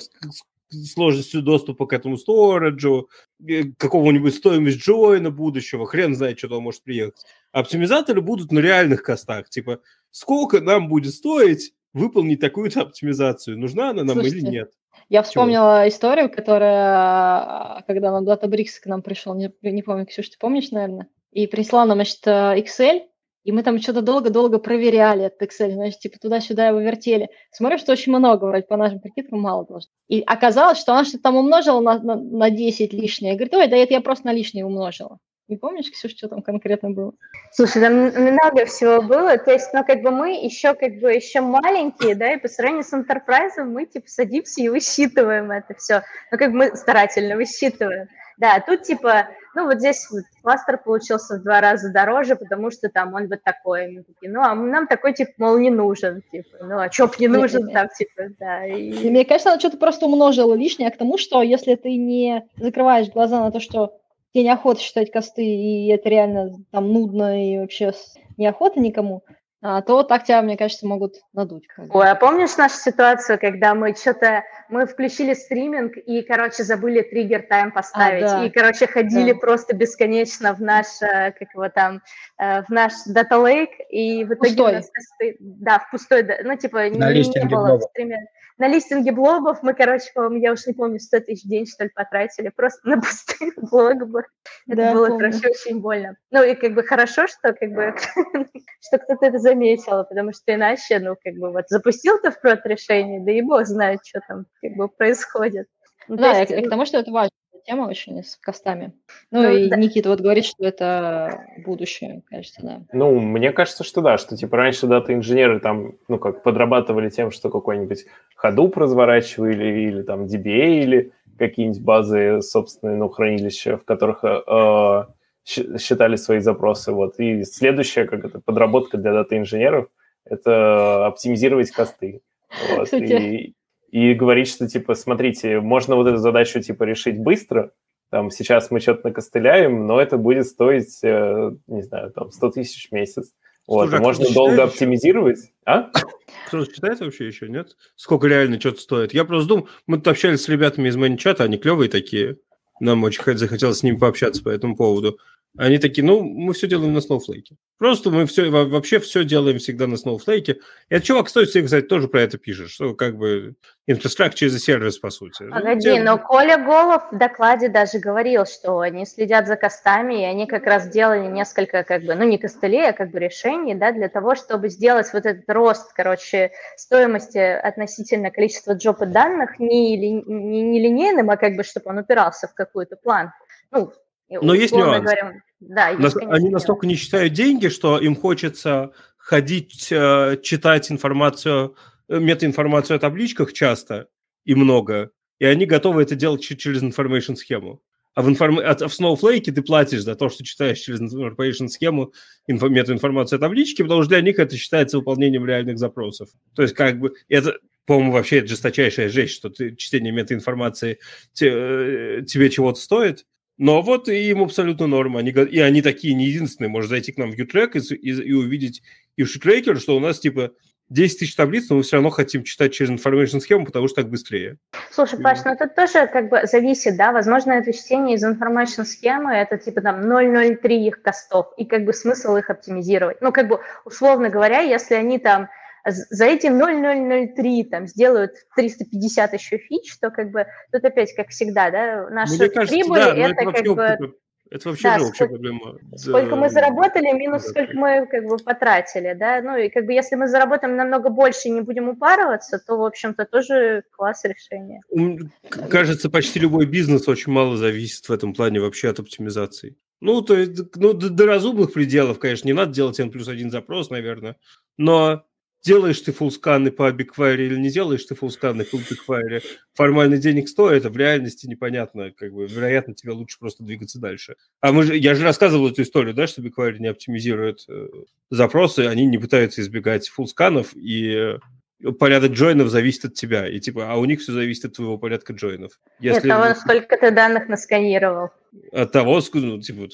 сложностью доступа к этому сториджу, э, какого-нибудь стоимость джойна будущего, хрен знает, что там может приехать. Оптимизаторы будут на реальных костах, типа, сколько нам будет стоить выполнить такую-то оптимизацию, нужна она нам Слушайте, или нет. Я вспомнила Чего? историю, которая, когда на Databricks к нам пришел, не, не помню, Ксюша, ты помнишь, наверное, и прислал нам, значит, э, Excel, и мы там что-то долго-долго проверяли этот Excel, значит, типа туда-сюда его вертели. Смотрю, что очень много, вроде по нашим прикидкам мало должно. И оказалось, что она что-то там умножила на, на, на 10 лишнее. Говорит, ой, да это я просто на лишнее умножила. Не помнишь, Ксюш, что там конкретно было? Слушай, там много всего было. То есть, ну, как бы мы еще, как бы, еще маленькие, да, и по сравнению с Enterprise мы, типа, садимся и высчитываем это все. Ну, как бы мы старательно высчитываем. Да, тут, типа, ну, вот здесь вот кластер получился в два раза дороже, потому что там он вот такой. Мы такие, ну, а нам такой, типа, мол, не нужен, типа, ну, а чё б не нужен там, типа, да. И... Мне кажется, она что-то просто умножила лишнее к тому, что если ты не закрываешь глаза на то, что тебе неохота считать косты, и это реально там нудно, и вообще неохота никому, а, то так тебя, мне кажется, могут надуть. Ой, а помнишь нашу ситуацию, когда мы что-то, мы включили стриминг и, короче, забыли триггер тайм поставить, а, да. и, короче, ходили да. просто бесконечно в наш, э, как его там, э, в наш дата лейк, и в итоге пустой. у нас косты, да, в пустой, ну, типа, На не, не было стриме на листинге блогов мы, короче, по-моему, я уж не помню, 100 тысяч в день, что ли, потратили просто на пустые блогы. Это да, было, помню. короче, очень больно. Ну, и как бы хорошо, что как бы что кто-то это заметил, потому что иначе, ну, как бы вот запустил ты в прод решение, да и бог знает, что там как бы происходит. Ну, да, есть... и к тому, что это важно тема очень с костами. Ну, ну и да. Никита вот говорит, что это будущее, кажется, да. Ну, мне кажется, что да, что типа раньше дата-инженеры там, ну, как подрабатывали тем, что какой-нибудь Hadoop разворачивали или там DBA или какие-нибудь базы собственные, ну, хранилища, в которых э, считали свои запросы, вот. И следующая, как это, подработка для дата-инженеров – это оптимизировать косты. Вот. Кстати, и, и говорить, что, типа, смотрите, можно вот эту задачу, типа, решить быстро, там, сейчас мы что-то накостыляем, но это будет стоить, э, не знаю, там, 100 тысяч в месяц. Вот, Слушай, а можно долго оптимизировать. А? Кто-то считает вообще еще, нет? Сколько реально что-то стоит? Я просто думал, мы тут общались с ребятами из Маничата, они клевые такие. Нам очень захотелось с ними пообщаться по этому поводу. Они такие, ну, мы все делаем на Snowflake. Просто мы все, вообще все делаем всегда на Snowflake. И этот чувак, кстати, кстати, тоже про это пишет, что как бы as a service, по сути. Ну, Погоди, ну, но Коля Голов в докладе даже говорил, что они следят за костами, и они как раз делали несколько, как бы, ну, не костылей, а как бы решений, да, для того, чтобы сделать вот этот рост, короче, стоимости относительно количества джопа данных не, не, не линейным, а как бы, чтобы он упирался в какую-то планку. Ну, но есть нюанс. Говоря, да, есть, Нас, конечно, они настолько нюанс. не считают деньги, что им хочется ходить, э, читать информацию, э, метаинформацию о табличках часто и много, и они готовы это делать через information схему. А в, информ... а в Snowflake ты платишь за то, что читаешь через information схему инф... метаинформацию о табличке, потому что для них это считается выполнением реальных запросов. То есть как бы это, по-моему, вообще это жесточайшая жесть, что ты, чтение метаинформации те, э, тебе чего-то стоит, но вот и им абсолютно норма. Они, и они такие не единственные. Можно зайти к нам в Utrack и, и, и увидеть и в Шитрекер, что у нас типа 10 тысяч таблиц, но мы все равно хотим читать через information схему, потому что так быстрее. Слушай, Паш, ну тут тоже как бы зависит, да, возможно, это чтение из information схемы, это типа там 0,03 их костов, и как бы смысл их оптимизировать. Ну, как бы, условно говоря, если они там за эти 0,003 там сделают 350 еще фич, то как бы тут опять, как всегда, да, наша Мне кажется, прибыль да, это, это как бы... Это вообще да, же общая проблема. Сколько да. мы заработали, минус да, сколько мы как бы потратили, да, ну и как бы если мы заработаем намного больше и не будем упарываться, то, в общем-то, тоже класс решения. Кажется, почти любой бизнес очень мало зависит в этом плане вообще от оптимизации. Ну, то есть, ну, до, до разумных пределов, конечно, не надо делать N плюс один запрос, наверное, но делаешь ты фулсканы по BigQuery или не делаешь ты фулсканы по BigQuery, формально денег стоит, а в реальности непонятно, как бы, вероятно, тебе лучше просто двигаться дальше. А мы же, я же рассказывал эту историю, да, что BigQuery не оптимизирует э, запросы, они не пытаются избегать фулсканов, и порядок джойнов зависит от тебя. И типа, а у них все зависит от твоего порядка джойнов. Если... От того, сколько ты данных насканировал. От того, ну, типа,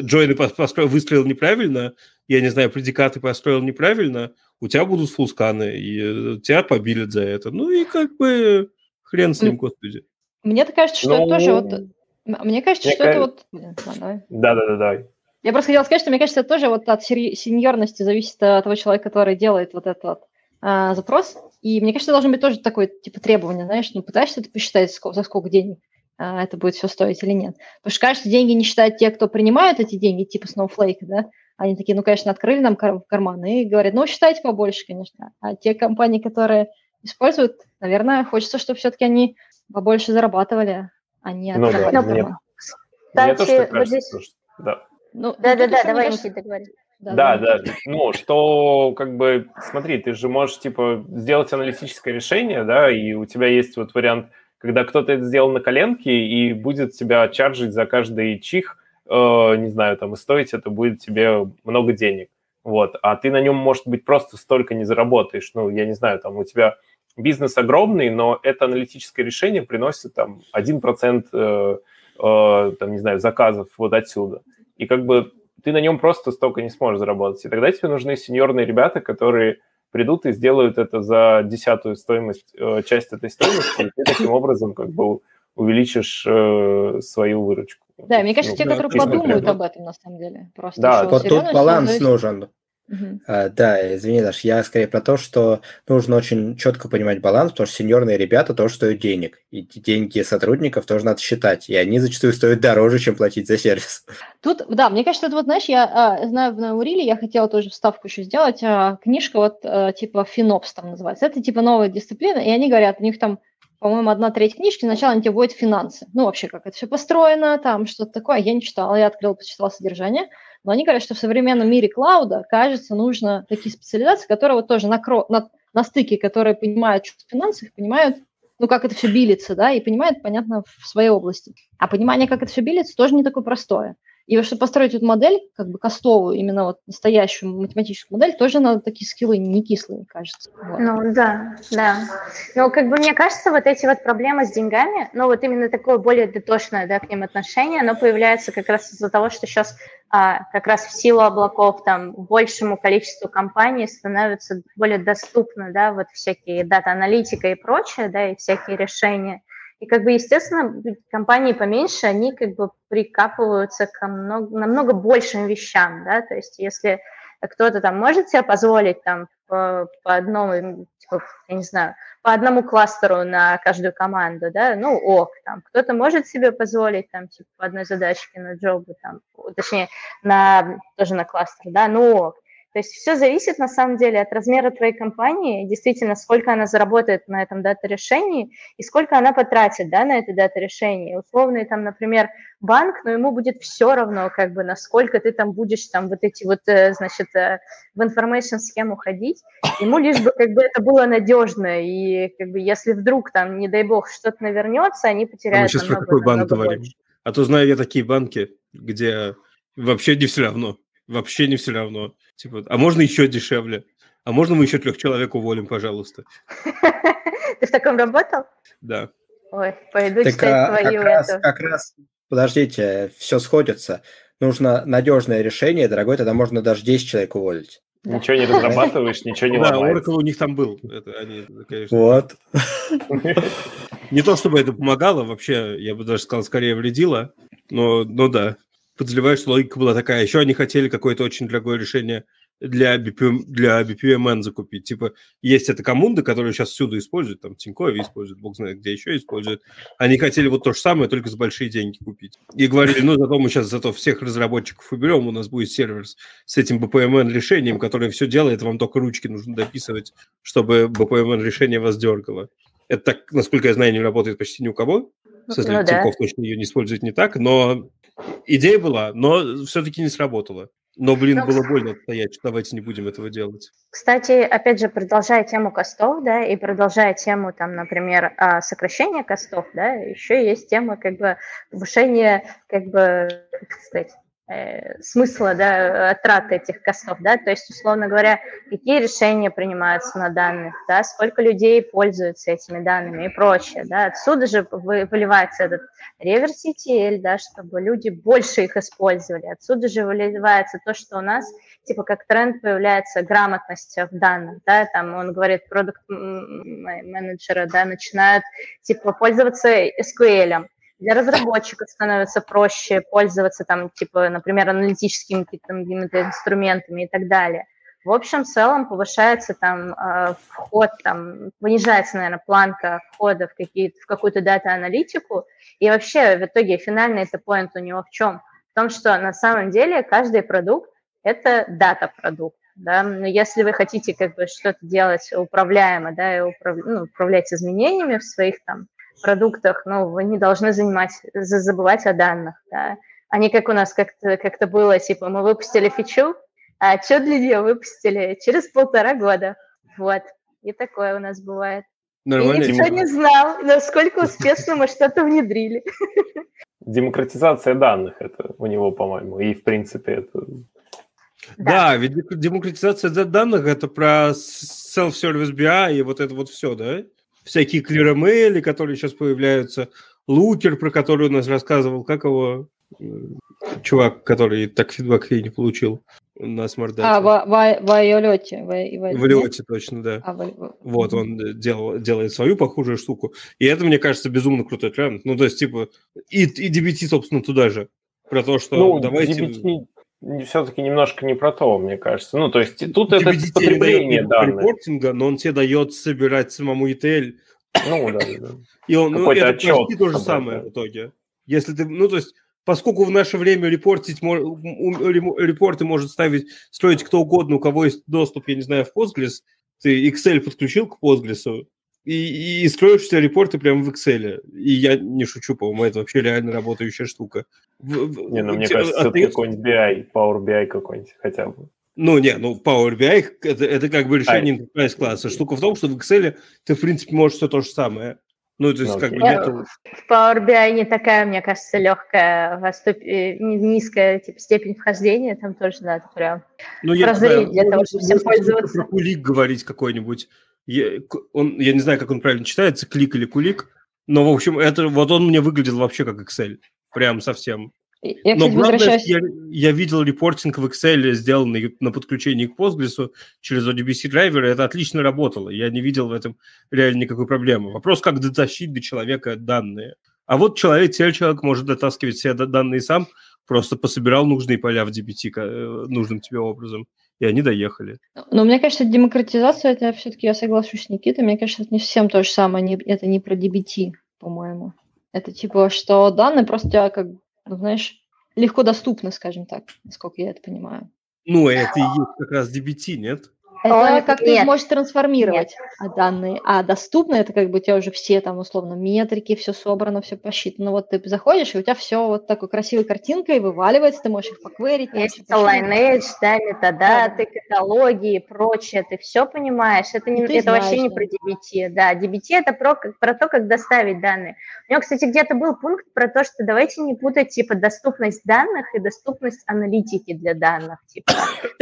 джойны построил, выстроил неправильно, я не знаю, предикаты построил неправильно, у тебя будут фулсканы, и э, тебя побилят за это. Ну и как бы хрен с ним, господи. Мне-то кажется, что ну... это тоже вот... Мне кажется, мне что кажется... это вот... Да-да-да. Я просто хотела сказать, что мне кажется, это тоже вот от сеньорности зависит от того человека, который делает вот этот вот а, запрос. И мне кажется, должен быть тоже такое типа требование, знаешь, ну пытаешься ты посчитать, сколько, за сколько денег а, это будет все стоить или нет. Потому что, кажется, деньги не считают те, кто принимают эти деньги, типа Snowflake, да, они такие, ну, конечно, открыли нам кар- карманы и говорят, ну, считайте побольше, конечно. А те компании, которые используют, наверное, хочется, чтобы все-таки они побольше зарабатывали, а не ну, да, мне, мне тоже кажется, вот здесь... да. Ну, Да-да-да, давай, Никита, говори. Да, да, да. Ну, что, как бы, смотри, ты же можешь, типа, сделать аналитическое решение, да, и у тебя есть вот вариант, когда кто-то это сделал на коленке и будет тебя чаржить за каждый чих, э, не знаю, там, и стоить это будет тебе много денег, вот, а ты на нем, может быть, просто столько не заработаешь, ну, я не знаю, там, у тебя бизнес огромный, но это аналитическое решение приносит, там, 1% э, э, там, не знаю, заказов вот отсюда, и как бы ты на нем просто столько не сможешь заработать. И тогда тебе нужны сеньорные ребята, которые придут и сделают это за десятую стоимость, э, часть этой стоимости, и ты таким образом как бы увеличишь э, свою выручку. Да, мне кажется, ну, те, да, которые подумают об этом, на самом деле. Просто да, вот тут баланс нужен. Угу. А, да, извини, Даш, я скорее про то, что нужно очень четко понимать баланс, потому что сеньорные ребята тоже стоят денег, и деньги сотрудников тоже надо считать, и они зачастую стоят дороже, чем платить за сервис. Тут, да, мне кажется, это вот, знаешь, я а, знаю в Науриле, я хотела тоже вставку еще сделать, а, книжка вот а, типа Финопс там называется, это типа новая дисциплина, и они говорят, у них там по-моему, одна треть книжки, сначала они тебе вводят финансы. Ну, вообще, как это все построено, там что-то такое. Я не читала, я открыла, почитала содержание. Но они говорят, что в современном мире клауда, кажется, нужно такие специализации, которые вот тоже на, кро... на, на стыке, которые понимают что в финансах, понимают, ну, как это все билится, да, и понимают, понятно, в своей области. А понимание, как это все билится, тоже не такое простое. И вот, чтобы построить эту модель, как бы костовую, именно вот настоящую математическую модель, тоже надо такие скиллы не кислые, кажется. Вот. Ну, да, да. Но как бы мне кажется, вот эти вот проблемы с деньгами, ну, вот именно такое более дотошное, да, к ним отношение, оно появляется как раз из-за того, что сейчас а, как раз в силу облаков там большему количеству компаний становится более доступно, да, вот всякие дата-аналитика и прочее, да, и всякие решения. И как бы, естественно, компании поменьше, они как бы прикапываются к много, намного большим вещам, да, то есть если кто-то там может себе позволить там по, по одному, типа, я не знаю, по одному кластеру на каждую команду, да, ну ок, там, кто-то может себе позволить там, типа, по одной задачке на джобу, там, точнее, на, тоже на кластер, да, ну ок. То есть все зависит на самом деле от размера твоей компании, действительно, сколько она заработает на этом дата-решении и сколько она потратит да, на это дата-решение. Условный там, например, банк, но ему будет все равно, как бы, насколько ты там будешь там вот эти вот, э, значит, э, в information схему ходить. Ему лишь бы как бы это было надежно, и как бы если вдруг там, не дай бог, что-то навернется, они потеряют Мы сейчас намного, про какой банк говорим? Больше. А то знаю я такие банки, где вообще не все равно вообще не все равно. Типа, а можно еще дешевле? А можно мы еще трех человек уволим, пожалуйста? Ты в таком работал? Да. Ой, пойду так, читать а, твою как раз, как раз, подождите, все сходится. Нужно надежное решение, дорогой, тогда можно даже 10 человек уволить. Ничего не разрабатываешь, ничего не Да, Oracle у них там был. Это они, конечно. Вот. Не то, чтобы это помогало, вообще, я бы даже сказал, скорее вредило, но, но да подозреваю, что логика была такая. Еще они хотели какое-то очень дорогое решение для, BPM, для BPMN закупить. Типа, есть эта коммунда, которую сейчас всюду используют, там, Тинькофф используют, бог знает, где еще используют. Они хотели вот то же самое, только за большие деньги купить. И говорили, ну, зато мы сейчас зато всех разработчиков уберем, у нас будет сервер с этим BPMN решением, которое все делает, вам только ручки нужно дописывать, чтобы BPMN решение вас дергало. Это так, насколько я знаю, не работает почти ни у кого. В смысле, ну, да. точно ее не использует не так, но идея была, но все-таки не сработала. Но, блин, ну, было больно стоять, давайте не будем этого делать. Кстати, опять же, продолжая тему костов, да, и продолжая тему, там, например, а, сокращения костов, да, еще есть тема, как бы, повышения, как бы, как сказать, Э, смысла да, траты этих костов, да, то есть, условно говоря, какие решения принимаются на данных, да, сколько людей пользуются этими данными и прочее, да, отсюда же выливается этот реверс ETL, да, чтобы люди больше их использовали, отсюда же выливается то, что у нас, типа, как тренд появляется грамотность в данных, да, там он говорит, продукт менеджеры, да, начинают, типа, пользоваться SQL, для разработчиков становится проще пользоваться там, типа, например, аналитическими какими-то инструментами и так далее. В общем, в целом повышается там э, вход, там, понижается, наверное, планка входа в, какие в какую-то дата-аналитику. И вообще, в итоге, финальный это point у него в чем? В том, что на самом деле каждый продукт – это дата-продукт. Да? Но если вы хотите как бы что-то делать управляемо, да, и управ... ну, управлять изменениями в своих там продуктах, ну, вы не должны занимать, забывать о данных, да. Они как у нас как-то как было, типа, мы выпустили фичу, а что для нее выпустили через полтора года. Вот. И такое у нас бывает. Нормально. И никто не знал, насколько успешно мы что-то внедрили. Демократизация данных это у него, по-моему, и в принципе это... Да, да ведь демократизация данных это про self-service BI и вот это вот все, да? Всякие клиромейли, которые сейчас появляются, лукер, про который у нас рассказывал, как его чувак, который так фидбэк и не получил на смарт А, в, в, в Айолете. В, в Айолете, точно, да. А, в... Вот, он делал, делает свою похожую штуку. И это, мне кажется, безумно крутой тренд. Ну, то есть, типа, и, и DBT, собственно, туда же. Про то, что ну, давайте... DBT все-таки немножко не про то, мне кажется. Ну, то есть, тут это потребление данных. репортинга, но он тебе дает собирать самому ETL. Ну, да, да. И он, ну, это отчет почти то же самое в итоге. Если ты, ну, то есть, поскольку в наше время репортить, репорты может ставить, строить кто угодно, у кого есть доступ, я не знаю, в Postgres, ты Excel подключил к Postgres, и, и строишь все репорты прямо в Excel. И я не шучу, по-моему, это вообще реально работающая штука. Не, ну, мне кажется, это какой-нибудь BI, Power BI какой-нибудь хотя бы. Ну, не, ну, Power BI это, это как бы решение а, enterprise класса. Штука в том, что в Excel ты, в принципе, можешь все то же самое. Ну, то есть, ну, как бы нет... В Power BI не такая, мне кажется, легкая, ступ... Э, низкая типа, степень вхождения, там тоже надо прям ну, я прозреть для того, чтобы всем пользоваться. Про кулик говорить какой-нибудь. Я, он, я не знаю, как он правильно читается, клик или кулик, но, в общем, это вот он мне выглядел вообще как Excel. Прям совсем. Я, Но главное, возвращаюсь... я, я видел репортинг в Excel, сделанный на подключении к Postgres через ODBC драйвер, и это отлично работало. Я не видел в этом реально никакой проблемы. Вопрос, как дотащить до человека данные. А вот человек, теперь человек может дотаскивать все данные сам, просто пособирал нужные поля в DBT э, нужным тебе образом, и они доехали. Но мне кажется, демократизация, это все-таки я соглашусь с Никитой, мне кажется, это не совсем то же самое, это не про DBT, по-моему. Это типа, что данные просто как ну, знаешь, легко доступно, скажем так, насколько я это понимаю. Ну, это и есть как раз DBT, нет? Это как ты можешь трансформировать нет. данные, а доступно это как бы у тебя уже все там условно метрики, все собрано, все посчитано. Вот ты заходишь, и у тебя все вот такой красивой картинкой вываливается, ты можешь их покверить. Есть Lineage, да, метадаты, да. каталоги и прочее, ты все понимаешь. Это, не, это знаешь, вообще не да. про DBT, да. DBT это про, про то, как доставить данные. У него, кстати, где-то был пункт про то, что давайте не путать типа доступность данных и доступность аналитики для данных. Типа.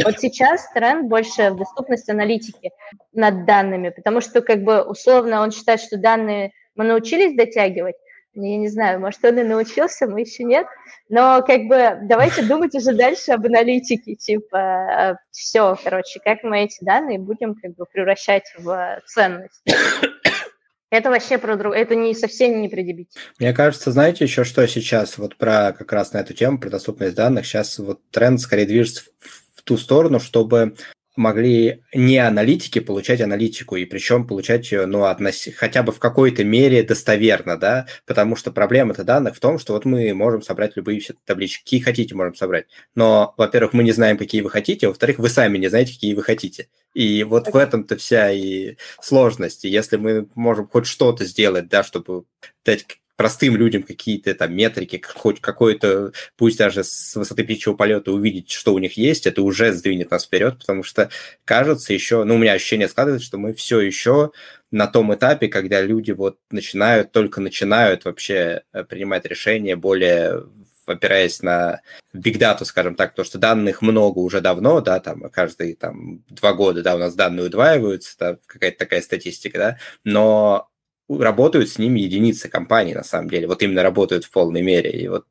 Вот сейчас тренд больше в доступности доступность аналитики над данными, потому что как бы условно он считает, что данные мы научились дотягивать, я не знаю, может, он и научился, мы еще нет, но как бы давайте думать уже дальше об аналитике, типа все, короче, как мы эти данные будем как бы превращать в ценность. Это вообще про друг... это не совсем не про. Мне кажется, знаете еще что сейчас вот про как раз на эту тему, про доступность данных, сейчас вот тренд скорее движется в ту сторону, чтобы могли не аналитики получать аналитику, и причем получать ее, ну, относ... хотя бы в какой-то мере достоверно, да, потому что проблема-то данных в том, что вот мы можем собрать любые все таблички, какие хотите можем собрать, но, во-первых, мы не знаем, какие вы хотите, а во-вторых, вы сами не знаете, какие вы хотите. И вот в этом-то вся и сложность. И если мы можем хоть что-то сделать, да, чтобы дать простым людям какие-то там метрики, хоть какой-то, пусть даже с высоты птичьего полета увидеть, что у них есть, это уже сдвинет нас вперед, потому что кажется еще, ну, у меня ощущение складывается, что мы все еще на том этапе, когда люди вот начинают, только начинают вообще э, принимать решения более опираясь на data, скажем так, то, что данных много уже давно, да, там каждые там два года, да, у нас данные удваиваются, да, какая-то такая статистика, да, но работают с ними единицы компаний, на самом деле. Вот именно работают в полной мере. И вот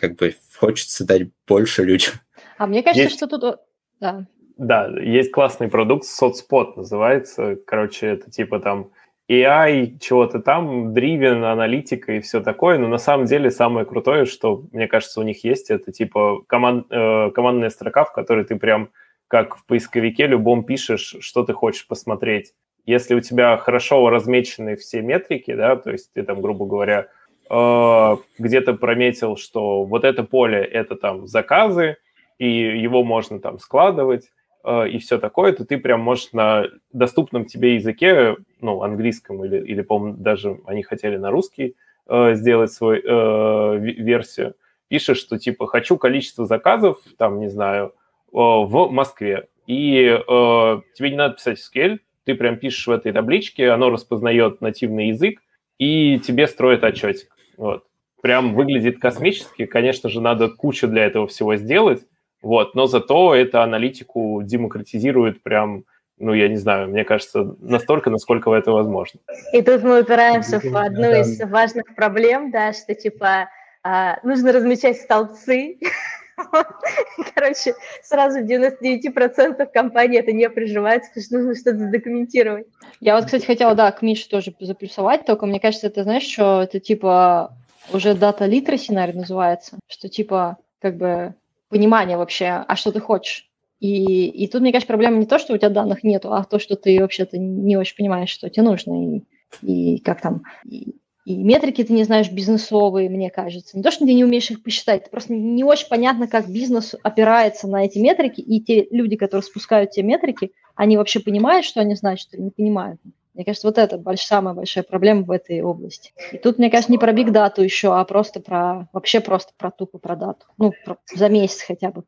как бы хочется дать больше людям. А мне кажется, есть... что тут... Да. Да, есть классный продукт, соцспот называется. Короче, это типа там AI, чего-то там, driven, аналитика и все такое, но на самом деле самое крутое, что, мне кажется, у них есть, это типа команд, э, командная строка, в которой ты прям как в поисковике любом пишешь, что ты хочешь посмотреть если у тебя хорошо размечены все метрики, да, то есть ты там, грубо говоря, э, где-то прометил, что вот это поле – это там заказы, и его можно там складывать, э, и все такое, то ты прям можешь на доступном тебе языке, ну, английском или, или по-моему, даже они хотели на русский э, сделать свою версию, пишешь, что типа хочу количество заказов, там, не знаю, в Москве, и тебе не надо писать SQL, ты прям пишешь в этой табличке, оно распознает нативный язык, и тебе строит отчетик. Вот. Прям выглядит космически. Конечно же, надо кучу для этого всего сделать, вот, но зато это аналитику демократизирует прям ну, я не знаю, мне кажется, настолько, насколько это возможно. И тут мы упираемся в одну из важных проблем, да, что, типа, а, нужно размечать столбцы. Короче, сразу в 99% компании это не приживается, потому что нужно что-то задокументировать. Я вот, кстати, хотела, да, к Мише тоже заплюсовать, только мне кажется, это, знаешь, что это, типа, уже дата literacy, наверное, называется, что, типа, как бы понимание вообще, а что ты хочешь. И, и тут, мне кажется, проблема не то, что у тебя данных нету, а то, что ты вообще-то не очень понимаешь, что тебе нужно, и, и как там, и, и метрики ты не знаешь бизнесовые, мне кажется. Не то, что ты не умеешь их посчитать, это просто не очень понятно, как бизнес опирается на эти метрики, и те люди, которые спускают те метрики, они вообще понимают, что они значат, или не понимают. Мне кажется, вот это больш, самая большая проблема в этой области. И тут, мне кажется, не про биг дату еще, а просто про, вообще просто про тупо про дату. Ну, про, за месяц хотя бы.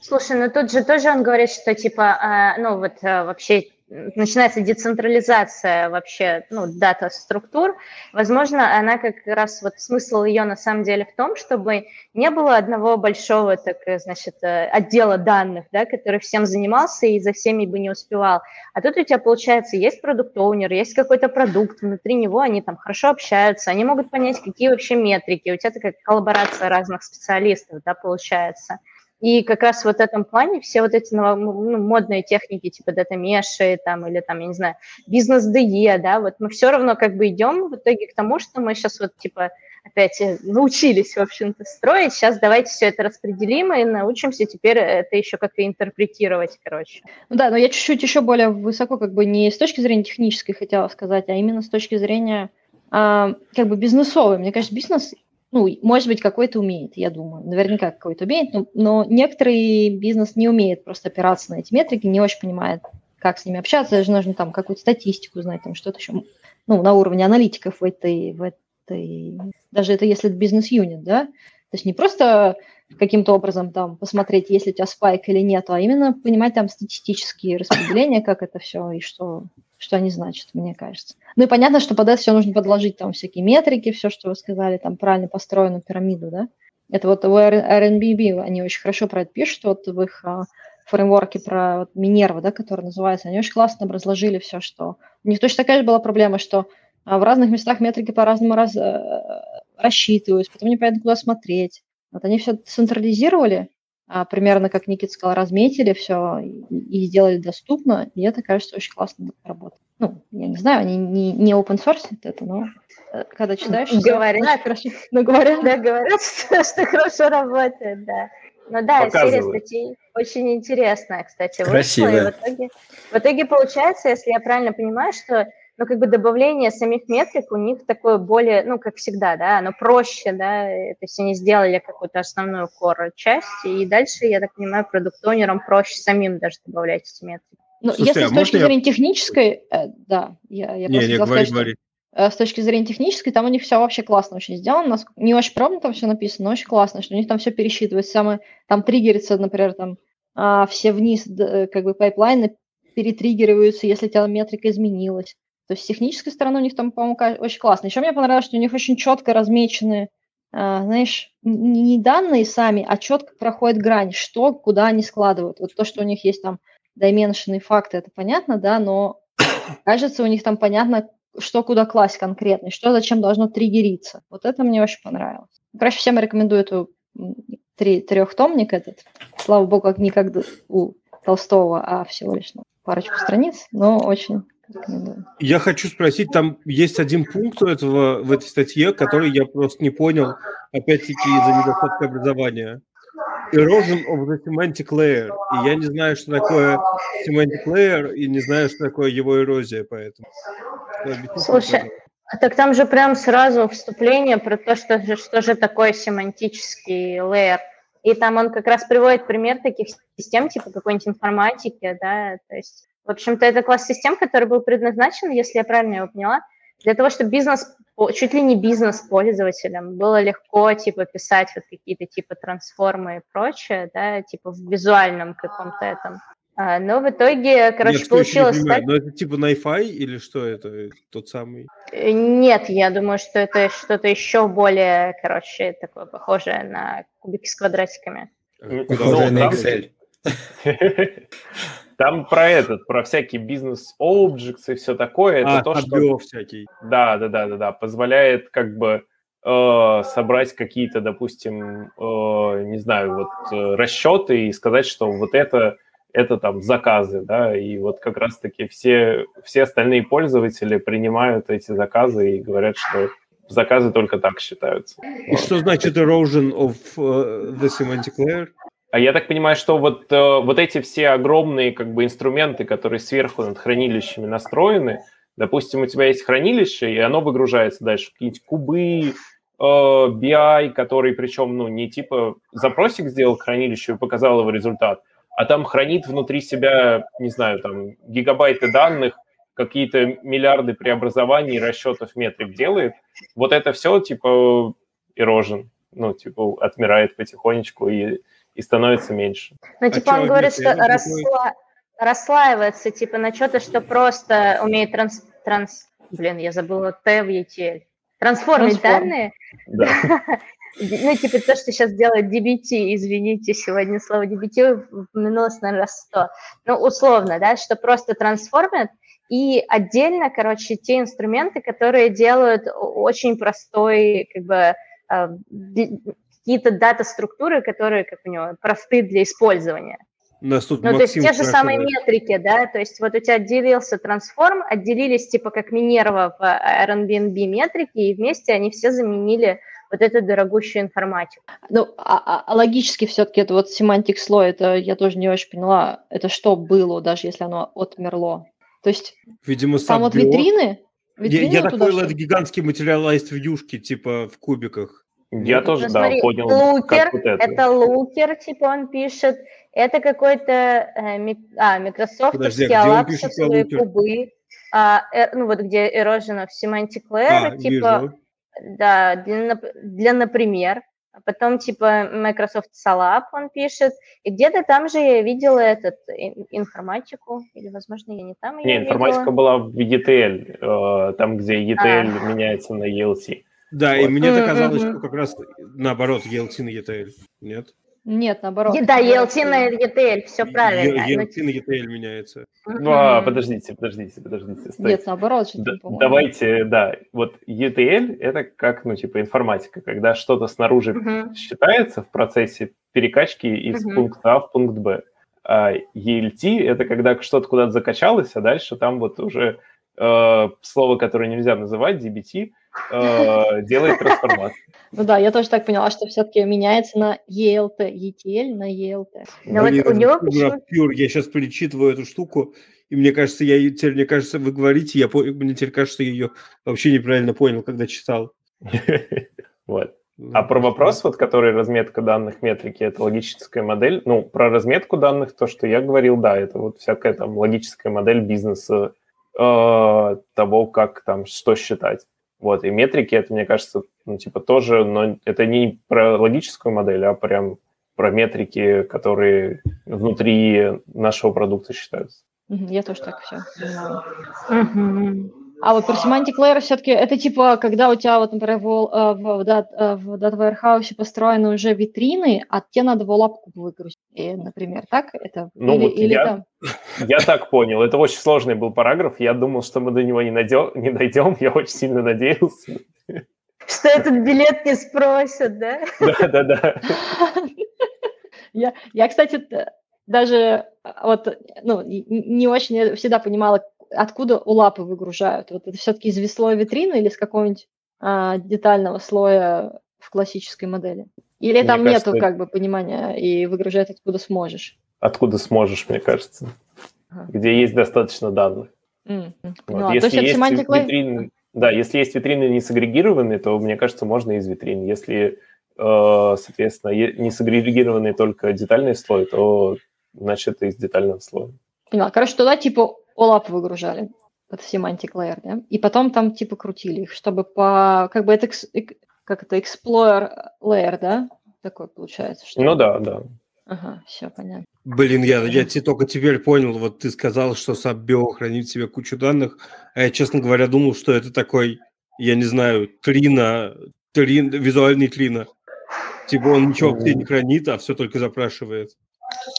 Слушай, ну тут же тоже он говорит, что типа, э, ну вот э, вообще начинается децентрализация вообще, ну, дата-структур, возможно, она как раз, вот смысл ее на самом деле в том, чтобы не было одного большого, так, значит, э, отдела данных, да, который всем занимался и за всеми бы не успевал. А тут у тебя, получается, есть продукт-оунер, есть какой-то продукт, внутри него они там хорошо общаются, они могут понять, какие вообще метрики, у тебя такая коллаборация разных специалистов, да, получается. И как раз вот в этом плане все вот эти ну, модные техники, типа датамеши, там, или там, я не знаю, бизнес-ДЕ, да, вот мы все равно как бы идем в итоге к тому, что мы сейчас вот, типа, опять э, научились, в общем-то, строить. Сейчас давайте все это распределим и научимся теперь это еще как-то интерпретировать, короче. Ну да, но я чуть-чуть еще более высоко, как бы не с точки зрения технической хотела сказать, а именно с точки зрения а, как бы бизнесовой. Мне кажется, бизнес ну, может быть, какой-то умеет, я думаю. Наверняка какой-то умеет, но, но некоторый бизнес не умеет просто опираться на эти метрики, не очень понимает, как с ними общаться, даже нужно там какую-то статистику знать, там что-то еще, ну, на уровне аналитиков в этой, в этой, даже это если это бизнес-юнит, да, то есть не просто каким-то образом там посмотреть, есть ли у тебя спайк или нет, а именно понимать там статистические распределения, как это все и что, что они значат, мне кажется. Ну и понятно, что под это все нужно подложить там всякие метрики, все, что вы сказали, там правильно построенную пирамиду, да. Это вот в RNBB они очень хорошо про это пишут, вот в их а, фреймворке про вот, Минерва, да, который называется, они очень классно разложили все, что... У них точно такая же была проблема, что а, в разных местах метрики по-разному раз, э, рассчитываются, потом непонятно, куда смотреть. Вот они все централизировали, а, примерно, как Никит сказал, разметили все и, сделали доступно, и это, кажется, очень классно работает. Ну, я не знаю, они не, не open source это, но э, когда читаешь... Говорят, хорошо, но говорят, да, говорят, что, что хорошо работает, да. Ну да, серия статей очень интересная, кстати. Красиво. В итоге, в итоге получается, если я правильно понимаю, что но как бы добавление самих метрик у них такое более, ну, как всегда, да, оно проще, да, то есть они сделали какую-то основную core часть, и дальше, я так понимаю, продукт-онерам проще самим даже добавлять эти метрики. Ну, если а с точки зрения я... технической, э, да, я, я не, просто не, говори, сказать, говори. Что, э, с точки зрения технической, там у них все вообще классно очень сделано, не очень пробно там все написано, но очень классно, что у них там все пересчитывается, самое, там триггерится, например, там а, все вниз, как бы pipeline ы перетриггериваются, если у тебя метрика изменилась. То есть с технической стороны у них там, по-моему, очень классно. Еще мне понравилось, что у них очень четко размечены, а, знаешь, не данные сами, а четко проходит грань, что, куда они складывают. Вот то, что у них есть там dimension факты, это понятно, да, но кажется, у них там понятно, что куда класть конкретно, что зачем должно триггериться. Вот это мне очень понравилось. Короче, всем рекомендую эту три, трехтомник этот. Слава богу, как у Толстого, а всего лишь ну, парочку страниц, но очень я хочу спросить, там есть один пункт этого, в этой статье, который я просто не понял, опять-таки из-за недостатка образования. Erosion of the semantic layer. И я не знаю, что такое semantic layer, и не знаю, что такое его эрозия, поэтому. Слушай, так там же прям сразу вступление про то, что же, что же такое семантический layer. И там он как раз приводит пример таких систем, типа какой-нибудь информатики, да, то есть в общем-то, это класс систем, который был предназначен, если я правильно его поняла, для того, чтобы бизнес, чуть ли не бизнес пользователям было легко, типа, писать вот какие-то типа трансформы и прочее, да, типа в визуальном каком-то этом. А, но в итоге, короче, Нет, получилось так... Но это типа Найфай или что это, тот самый? Э, нет, я думаю, что это что-то еще более, короче, такое похожее на кубики с квадратиками. Похожее на Excel. Там про этот, про всякие бизнес-objects и все такое. Это а, то, что... всякий. Да, да, да, да, да. Позволяет как бы э, собрать какие-то, допустим, э, не знаю, вот э, расчеты и сказать, что вот это это там заказы, да, и вот как раз-таки все, все остальные пользователи принимают эти заказы и говорят, что заказы только так считаются. И вот. что значит erosion of uh, the semantic layer? А я так понимаю, что вот, uh, вот эти все огромные как бы инструменты, которые сверху над хранилищами настроены, допустим, у тебя есть хранилище, и оно выгружается дальше какие-нибудь кубы, uh, BI, который причем, ну, не типа запросик сделал к хранилищу и показал его результат, а там хранит внутри себя, не знаю, там гигабайты данных, какие-то миллиарды преобразований, расчетов метрик делает, вот это все типа erosion, ну, типа отмирает потихонечку и, и становится меньше. Ну, а типа а он говорит, что расла... расслаивается, типа на что-то, что просто умеет транс... транс... Блин, я забыла Т в ETL. Трансформить Трансформ. данные. Да. Ну, типа то, что сейчас делает DBT, извините, сегодня слово DBT упомянулось, наверное, раз сто. Ну, условно, да, что просто трансформит, и отдельно, короче, те инструменты, которые делают очень простой, как бы, э, какие-то дата-структуры, которые, как у него, просты для использования. нас тут ну, то есть те же самые метрики, да, то есть вот у тебя отделился трансформ, отделились типа как Минерва в Airbnb метрики, и вместе они все заменили вот эту дорогущую информатику. Ну, а, а, а логически все-таки это вот семантик слой, это я тоже не очень поняла, это что было, даже если оно отмерло? То есть Видимо, там вот витрины? витрины я, я так понял, это гигантские материалайст вьюшки, типа в кубиках. Я ну, тоже, ну, да, смотри, понял. Лукер, вот это. это лукер, типа он пишет, это какой-то э, а, Microsoft алапсовые кубы, а, э, ну вот где erosion of semantic layer, а, типа... Вижу да, для, для например, а потом типа Microsoft Salab он пишет, и где-то там же я видела этот информатику, или, возможно, я не там Не, информатика видела. была в ETL, э, там, где ETL а. меняется на ELT. Да, вот. и мне mm-hmm. казалось, что как раз наоборот, ELT на ETL, нет? Нет, наоборот. Да, ELT на ETL, все правильно. ELT на ETL меняется. Ну, а, подождите, подождите, подождите. Стойте. Нет, наоборот. Да, давайте, да, вот ETL – это как, ну, типа, информатика, когда что-то снаружи uh-huh. считается в процессе перекачки из uh-huh. пункта А в пункт Б. А ELT – это когда что-то куда-то закачалось, а дальше там вот уже э, слово, которое нельзя называть, DBT, э, делает трансформацию. Ну да, я тоже так поняла, что все-таки меняется на ELT, ETL на ELT. Но вот у него Pure, я сейчас перечитываю эту штуку, и мне кажется, я теперь, мне кажется, вы говорите, я, мне теперь кажется, я ее вообще неправильно понял, когда читал. Вот. А про вопрос, вот, который разметка данных метрики, это логическая модель. Ну, про разметку данных, то, что я говорил, да, это вот всякая там логическая модель бизнеса, э, того, как там, что считать. Вот, и метрики, это, мне кажется, ну, типа, тоже, но это не про логическую модель, а прям про метрики, которые внутри нашего продукта считаются. Я тоже так все понимаю. А вот про semantic layer все-таки это типа, когда у тебя вот, например, в, э, в, э, в Data Warehouse построены уже витрины, а тебе надо в лапку выгрузить, например, так? Это, ну, или, вот или я, там... я так понял. Это очень сложный был параграф. Я думал, что мы до него не, найдем, не дойдем. Я очень сильно надеялся. Что этот билет не спросят, да? Да, да, да. Я, я, кстати, даже вот, ну, не очень всегда понимала, откуда у лапы выгружают? Вот это все-таки из веслой витрины или с какого-нибудь а, детального слоя в классической модели? Или мне там кажется, нету как бы понимания и выгружать откуда сможешь? Откуда сможешь, мне кажется. Ага. Где есть достаточно данных. Mm-hmm. Вот. Если есть, есть витрины, да, если есть витрины не сагрегированные, то, мне кажется, можно из витрин. Если, э, соответственно, не сагрегированный только детальный слой, то значит из детального слоя. Поняла. Короче, туда типа OLAP выгружали. это semantic layer, да? И потом там типа крутили их, чтобы по... Как бы это... Как это? Explorer layer, да? Такой получается. Что ну да, да. Ага, все, понятно. Блин, я, я тебе только теперь понял, вот ты сказал, что SubBio хранит в себе кучу данных, а я, честно говоря, думал, что это такой, я не знаю, клина, клин, визуальный клина. Типа он ничего в не хранит, а все только запрашивает.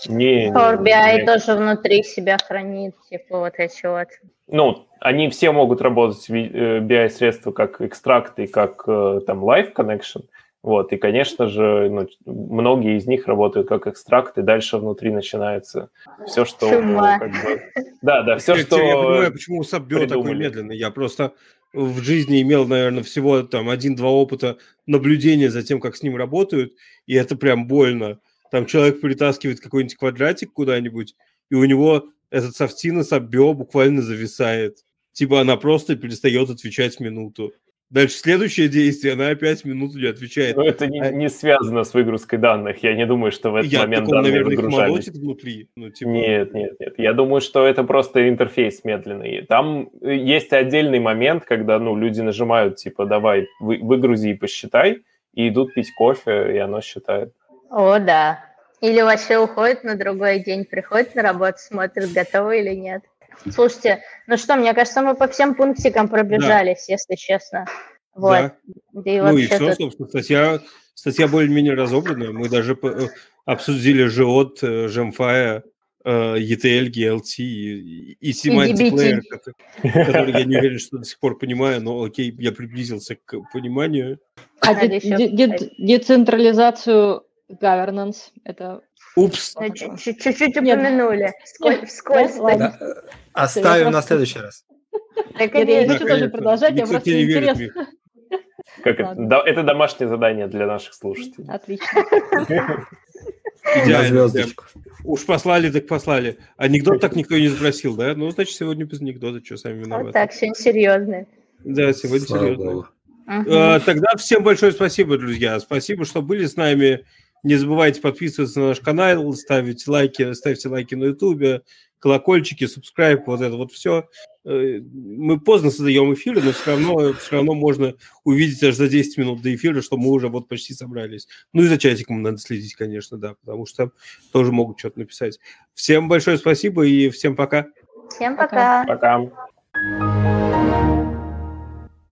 Не, Power BI не. тоже внутри себя хранит, типа вот эти вот. Ну, они все могут работать в BI-средства э, как экстракты, как э, там Live Connection, вот, и, конечно же, ну, многие из них работают как экстракт, и дальше внутри начинается все, что... Ну, как бы, да, да, все, что... Я понимаю, почему Саббио такой медленный. Я просто в жизни имел, наверное, всего там один-два опыта наблюдения за тем, как с ним работают, и это прям больно. Там человек притаскивает какой-нибудь квадратик куда-нибудь, и у него этот софтина Саббио буквально зависает. Типа она просто перестает отвечать минуту. Дальше следующее действие, она опять минуту не отвечает. Но это не, а не связано с выгрузкой данных. Я не думаю, что в этот я, момент так он, данные наверное, выгружались. внутри. Ну, типа... Нет, нет, нет. Я думаю, что это просто интерфейс медленный. Там э, есть отдельный момент, когда ну, люди нажимают, типа, давай, вы, выгрузи и посчитай, и идут пить кофе, и оно считает. О, да. Или вообще уходит на другой день, приходит на работу, смотрит, готово или нет. Слушайте, ну что, мне кажется, мы по всем пунктикам пробежались, да. если честно. Вот. Да. Да и ну и все, тут... собственно, статья, статья более-менее разобранная. Мы даже э, обсудили ЖОТ, Жемфая, ETL, GLT и, и Semantic Layer, который, который я не уверен, что до сих пор понимаю, но окей, я приблизился к пониманию. А децентрализацию governance это Упс. Чуть-чуть упомянули. Вскользь. Оставим на следующий раз. Так я хочу тоже продолжать, я просто интересно. Как это? Это домашнее задание для наших слушателей. Отлично. Идеально. Уж послали, так послали. Анекдот так никто и не спросил, да? Ну, значит, сегодня без анекдота, что сами виноваты. Вот так, сегодня серьезно. Да, сегодня Слава серьезно. Угу. Тогда всем большое спасибо, друзья. Спасибо, что были с нами. Не забывайте подписываться на наш канал, ставить лайки, ставьте лайки на ютубе, колокольчики, subscribe, вот это вот все. Э, мы поздно создаем эфиры, но все равно, все равно можно увидеть аж за 10 минут до эфира, что мы уже вот почти собрались. Ну и за чатиком надо следить, конечно, да, потому что тоже могут что-то написать. Всем большое спасибо и всем пока. Всем пока. Пока.